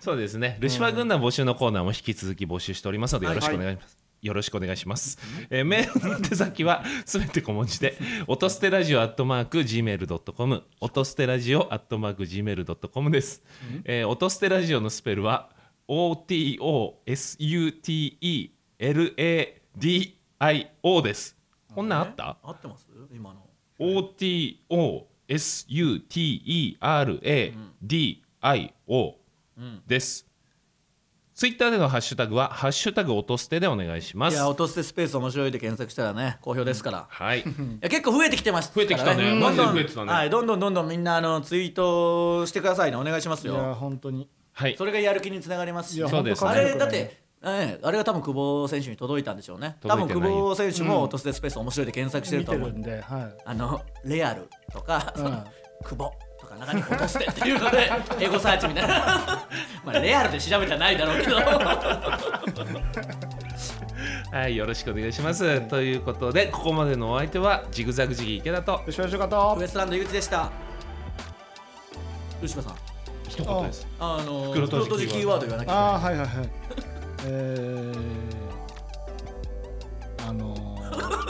そうですね。ルシファー軍団募集のコーナーも引き続き募集しておりますのでよろしくお願いします。よろしくお願いします。えーメールの手先はすべて小文字で、音捨てラジオアットマーク gmail.com、音捨てラジオアットマーク gmail.com です。えー音捨てラジオのスペルは OTOSUTELADIO です。こんなんあった合ってます今の OTOSUTERADIO です。ツイッターでのハッシュタグは、ハッシュタグ音捨てでお願いします。いや落としてスペース面白いで検索したらね好評ですから、いはい。や結構増えてきてますから増えてきた。ねどんどん。マジで増えてたねはい、どんどんどんどんみんなあのツイートしてくださいね。お願いしますいやよ本当に。はい。そ。れがやる気につながりますしいやそうですあ本当れだってええあれが多分久保選手に届いたんでしょうね。多分久届いてないよ。保選手も落としてスペース面白いで検索してる見てと思う。んるで、はい、あのレアルとか、そのうん久保。とか中に落としてっていうのでエゴサーチみたいな。まあレアルで調べてはないだろうけど。はい、よろしくお願いします。ということで、ここまでのお相手は、ジグザグジギー池田と、よしよしよかったウエストランド井口でした。吉川さん。一言です。あの袋閉じ袋閉じキーワード言わなきゃああはいはいはい。えー、あのー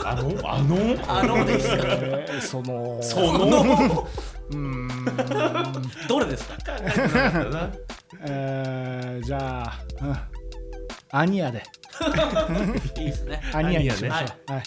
あの、あの、あのですか？えーそのその、うーん。どれですか？えー、じゃあ、うん、アニヤで。いいですね。アニヤにしましょう。アニヤはい